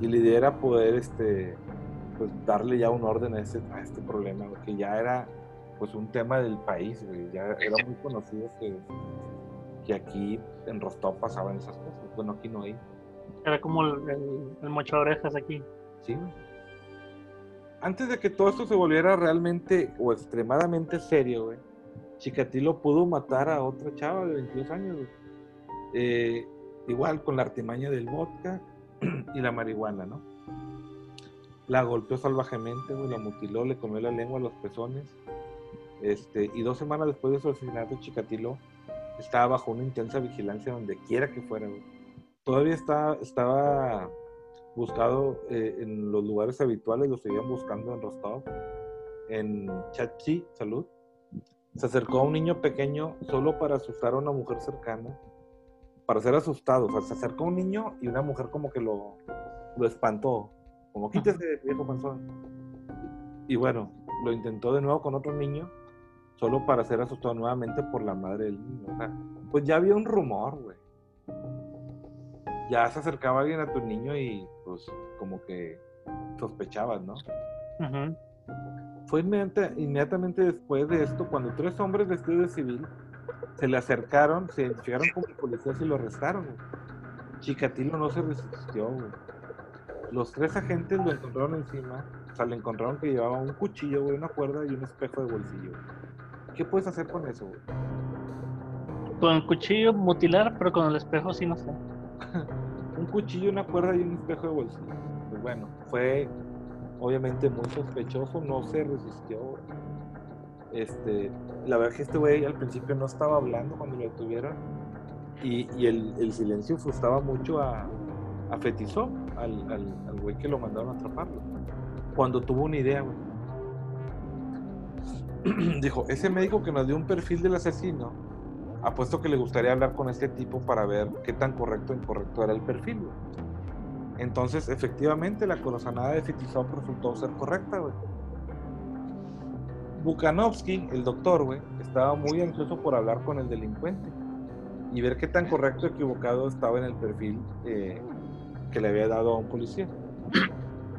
y la idea era poder este, pues, darle ya un orden a este, a este problema, que ya era pues un tema del país, güey, ya era muy conocido que, que aquí en Rostov pasaban esas cosas. Bueno, aquí no hay. Era como el, el, el mocho de orejas aquí. Sí. Antes de que todo esto se volviera realmente o extremadamente serio, güey, Chikatilo pudo matar a otra chava de 22 años. Eh, igual con la artimaña del vodka y la marihuana, ¿no? La golpeó salvajemente, güey, la mutiló, le comió la lengua, los pezones. Este, y dos semanas después de su asesinato, Chikatilo estaba bajo una intensa vigilancia donde quiera que fuera. Todavía está, estaba buscado eh, en los lugares habituales, lo seguían buscando en Rostov, en Chachi, salud. Se acercó a un niño pequeño solo para asustar a una mujer cercana, para ser asustado. O sea, se acercó un niño y una mujer como que lo, lo espantó, como quítese, viejo panzón. Y bueno, lo intentó de nuevo con otro niño, solo para ser asustado nuevamente por la madre del niño. O sea, pues ya había un rumor, güey. Ya se acercaba alguien a tu niño y pues como que sospechabas, ¿no? Fue inmediata- inmediatamente después de esto cuando tres hombres vestidos de civil se le acercaron, se identificaron como policías y lo arrestaron. güey. Chikatilo no se resistió. güey. Los tres agentes lo encontraron encima, o sea, le encontraron que llevaba un cuchillo, güey, una cuerda y un espejo de bolsillo. güey. ¿Qué puedes hacer con eso, güey? Con el cuchillo mutilar, pero con el espejo sí no sé. un cuchillo, una cuerda y un espejo de bolsillo. Pues bueno, fue obviamente muy sospechoso, no se resistió. Este, la verdad que este güey al principio no estaba hablando cuando lo detuvieron y, el, silencio frustraba mucho a, a Fetizó, al, güey que lo mandaron a atraparlo. Cuando tuvo una idea, güey. Dijo, ese médico que nos dio un perfil del asesino apuesto que le gustaría hablar con este tipo para ver qué tan correcto o incorrecto era el perfil, güey. Entonces, efectivamente, la corazonada de Fitisop resultó ser correcta, güey. Bukanovsky, el doctor, güey, estaba muy ansioso por hablar con el delincuente y ver qué tan correcto o equivocado estaba en el perfil eh, que le había dado a un policía.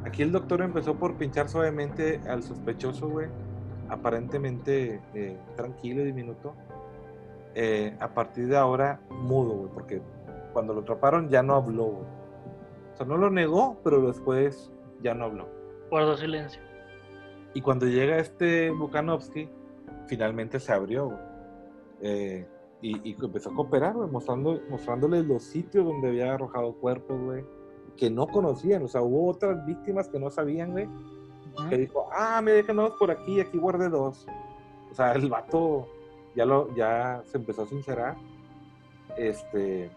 Aquí el doctor empezó por pinchar suavemente al sospechoso, güey, aparentemente eh, tranquilo diminuto. Eh, a partir de ahora, mudo, güey, porque cuando lo atraparon ya no habló, güey. O sea, no lo negó, pero después ya no habló. Guardó silencio. Y cuando llega este Bukanovsky, finalmente se abrió. Eh, y, y empezó a cooperar, güey, mostrando, mostrándoles los sitios donde había arrojado cuerpos, güey, que no conocían. O sea, hubo otras víctimas que no sabían, güey, que dijo, ah, me dejan dos por aquí, aquí guardé dos. O sea, el vato ya, lo, ya se empezó a sincerar. Este,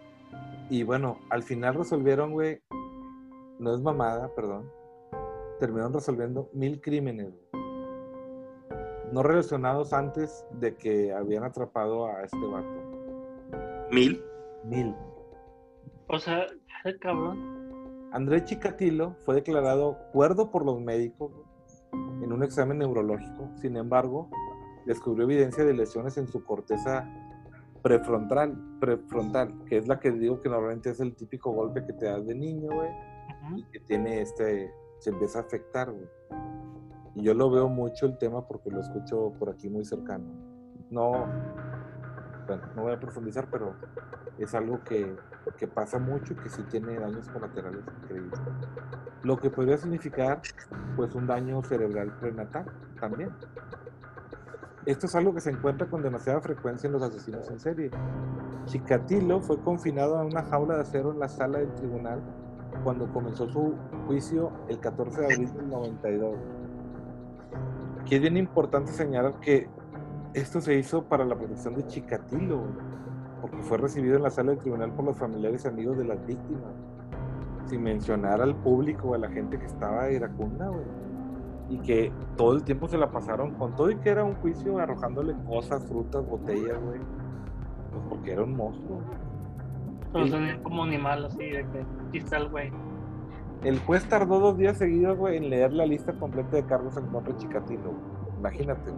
y bueno, al final resolvieron, güey, no es mamada, perdón, terminaron resolviendo mil crímenes, no relacionados antes de que habían atrapado a este vato. Mil. Mil. O sea, el cabrón. André Chikatilo fue declarado cuerdo por los médicos en un examen neurológico. Sin embargo, descubrió evidencia de lesiones en su corteza prefrontal, prefrontal, que es la que digo que normalmente es el típico golpe que te das de niño, güey, y que tiene este, se empieza a afectar, güey. Y yo lo veo mucho el tema porque lo escucho por aquí muy cercano. No, bueno, no voy a profundizar, pero es algo que, que pasa mucho y que sí tiene daños colaterales increíbles. Lo que podría significar, pues, un daño cerebral prenatal también. Esto es algo que se encuentra con demasiada frecuencia en los asesinos en serie. Chikatilo fue confinado a una jaula de acero en la sala del tribunal cuando comenzó su juicio el 14 de abril del 92. Aquí es bien importante señalar que esto se hizo para la protección de Chikatilo, güey, porque fue recibido en la sala del tribunal por los familiares y amigos de las víctimas, sin mencionar al público a la gente que estaba iracunda, güey. Y que todo el tiempo se la pasaron con todo y que era un juicio arrojándole cosas, frutas, botellas, güey. Pues porque era un monstruo. Como animal así de que aquí está el güey. El juez tardó dos días seguidos, güey, en leer la lista completa de cargos en contra. Imagínate.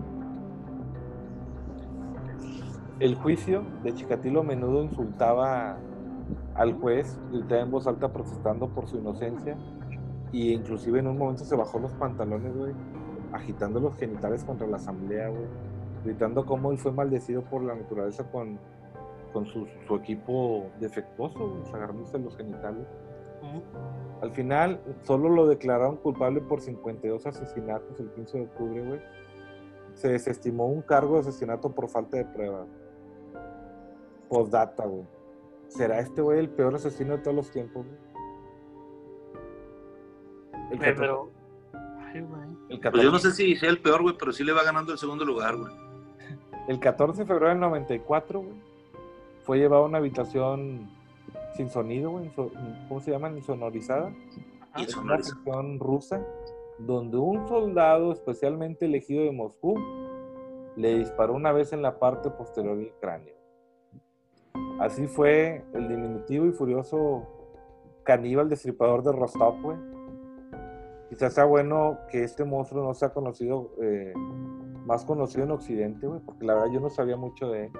El juicio de Chikatilo a menudo insultaba al juez, gritaba en voz alta protestando por su inocencia y inclusive en un momento se bajó los pantalones, güey, agitando los genitales contra la asamblea, güey, gritando cómo él fue maldecido por la naturaleza con, con su, su equipo defectuoso, güey, agarrándose los genitales. Al final, solo lo declararon culpable por 52 asesinatos el 15 de octubre, güey. Se desestimó un cargo de asesinato por falta de pruebas. Postdata, güey. ¿Será este güey el peor asesino de todos los tiempos, güey? El, 14 pero. Ay, güey. el Pues yo no 14 sé si sea el peor, güey, pero sí le va ganando el segundo lugar, güey. el 14 de febrero del 94, güey, fue llevado a una habitación sin sonido, güey. ¿Cómo se llama? Insonorizada. Es una sección rusa donde un soldado especialmente elegido de Moscú le disparó una vez en la parte posterior del cráneo. Así fue el diminutivo y furioso caníbal destripador de Rostov, güey. Quizás sea bueno que este monstruo no sea conocido, eh, más conocido en Occidente, güey, porque la verdad yo no sabía mucho de él.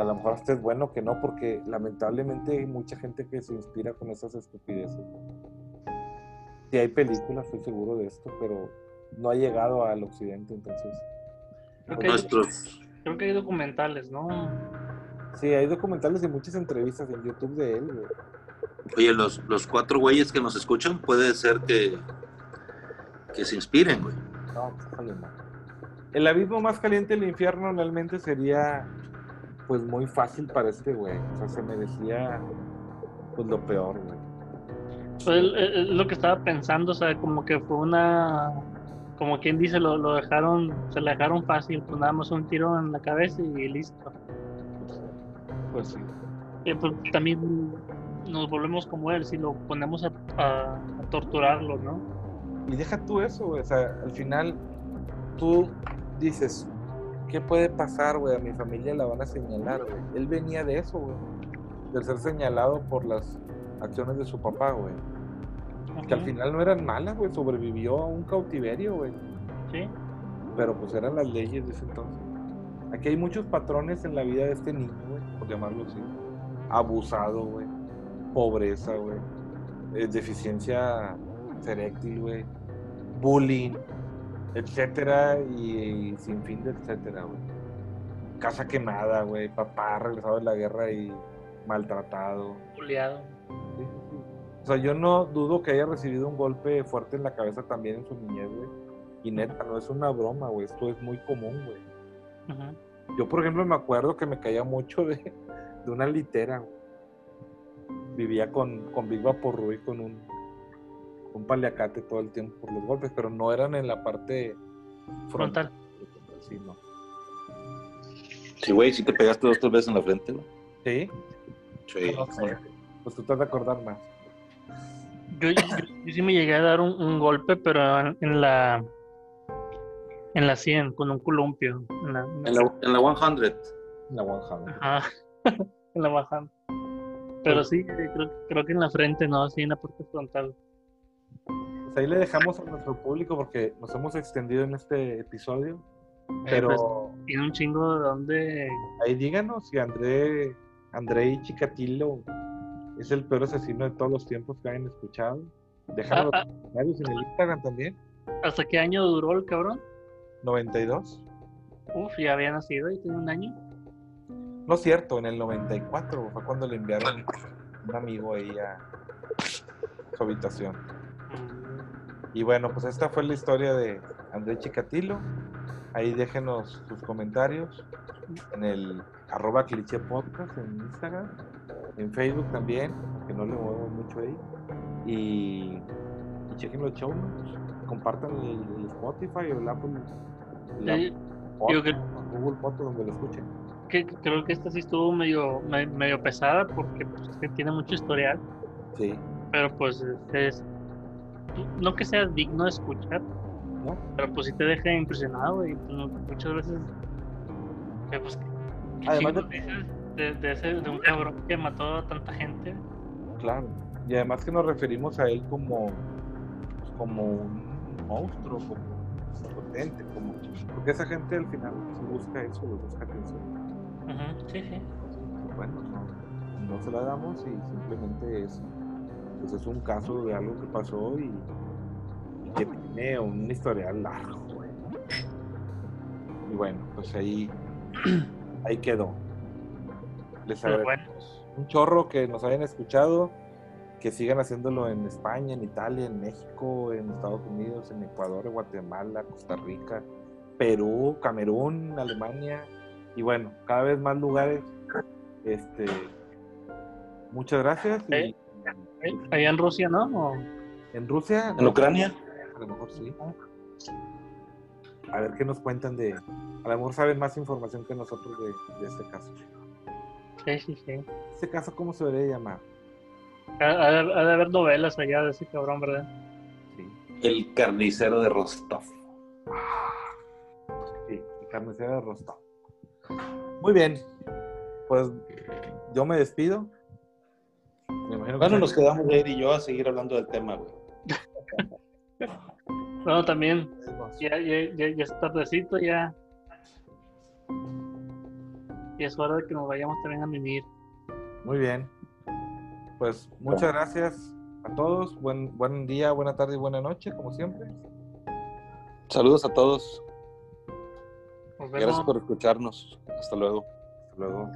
A lo mejor hasta es bueno que no, porque lamentablemente hay mucha gente que se inspira con esas estupideces. Sí hay películas, estoy seguro de esto, pero no ha llegado al occidente, entonces. Creo que, hay, Nuestros. creo que hay documentales, ¿no? Sí, hay documentales y muchas entrevistas en YouTube de él, güey. Oye, los, los cuatro güeyes que nos escuchan, puede ser que, que se inspiren, güey. No, pues. El abismo más caliente del infierno realmente sería, pues, muy fácil para este güey. O sea, se merecía, pues, lo peor, güey. Pues el- el- lo que estaba pensando, o sea, como que fue una. Como quien dice, lo, lo dejaron, se le dejaron fácil, pues nada más un tiro en la cabeza y listo. Pues sí. Y pues también nos volvemos como él si lo ponemos a, a- a torturarlo, ¿no? Y deja tú eso, güey. O sea, al final tú dices, ¿qué puede pasar, güey? A mi familia la van a señalar, güey. Él venía de eso, güey. De ser señalado por las acciones de su papá, güey. Que al final no eran malas, güey. Sobrevivió a un cautiverio, güey. Sí. Pero pues eran las leyes de ese entonces. Aquí hay muchos patrones en la vida de este niño, güey, por llamarlo así. Abusado, güey. Pobreza, güey. eh, deficiencia ceréctil, güey. Bullying, etcétera, y, y sin fin de etcétera, güey. Casa quemada, güey. Papá regresado de la guerra y maltratado. Juliado. Sí, sí, sí. O sea, yo no dudo que haya recibido un golpe fuerte en la cabeza también en su niñez, güey. Y neta, no es una broma, güey. Esto es muy común, güey. Yo, por ejemplo, me acuerdo que me caía mucho de, de una litera. güey. Vivía con, con Big Vaporru y con un, un paliacate todo el tiempo por los golpes, pero no eran en la parte Frontal. Sí, no. Sí, güey, sí te pegaste dos tres veces en la frente, güey. Sí, Sí. no sé. Pues tú te has de acordar más. Yo, yo, yo sí me llegué a dar un, un golpe, pero en, en la en la 100, con un columpio. En la, en la- En la, en la 100. La One Hand. ajá, en la bajada. Pero sí, eh, creo, creo que en la frente, no, sí, en la parte frontal. Pues ahí le dejamos a nuestro público porque nos hemos extendido en este episodio. Eh, Pero pues, tiene un chingo de donde. ahí díganos si André, Andrei Chikatilo es el peor asesino de todos los tiempos que hayan escuchado. Déjanos Ah, los comentarios en el Instagram también. ¿Hasta qué año duró el cabrón? 92. Uf, ya había nacido y tiene un año. No es cierto, en el 94 fue cuando le enviaron un amigo ahí a su habitación. Y bueno, pues esta fue la historia de André Chikatilo. Ahí déjenos sus comentarios en el arroba cliché podcast en Instagram, en Facebook también, que no le movemos mucho ahí. Y, y chequen los show notes. compartan el, el Spotify o el Apple, el Sí, Apple digo que- Podcast, Google Podcast, donde lo escuchen. que, creo que esta sí estuvo medio, me- medio pesada porque pues, que tiene mucho historial, Sí, pero pues es, no que sea digno de escuchar, ¿no? pero pues sí te deja impresionado y pues, muchas veces que, pues, ¿qué Además de, de ese, de un cabrón que mató a tanta gente. Claro. Y además que nos referimos a él como, pues, como un monstruo, como potente, como porque esa gente al final busca eso, busca atención. Ujú, Sí, sí. Entonces, bueno, no, no se la damos y simplemente es, pues es un caso de algo que pasó y, y que tiene un historial largo. Y bueno, pues ahí, ahí quedó. Les agradecemos un chorro que nos hayan escuchado, que sigan haciéndolo en España, en Italia, en México, en Estados Unidos, en Ecuador, Guatemala, Costa Rica, Perú, Camerún, Alemania y bueno, cada vez más lugares. Este, muchas gracias. Y Eh, Allá en Rusia, ¿no? O- en Rusia, En Ucrania. a lo mejor sí. A ver qué nos cuentan de. A lo mejor saben más información que nosotros de, de este caso. Sí, sí, sí. ¿Este caso cómo se debería llamar? Ha, ha de, ha de haber novelas allá de ese cabrón, ¿verdad? Sí. El carnicero de Rostov. Sí, el carnicero de Rostov. Muy bien. Pues yo me despido. Me imagino que Bueno, nos quedamos Ed y yo a seguir hablando del tema, güey. Bueno, también, ya, ya, ya, ya es tardecito, ya. Y es hora de que nos vayamos también a mimir. Muy bien. Pues muchas gracias a todos. Buen, buen día, buena tarde y buena noche, como siempre. Saludos a todos. Gracias por escucharnos. Hasta luego. Hasta luego.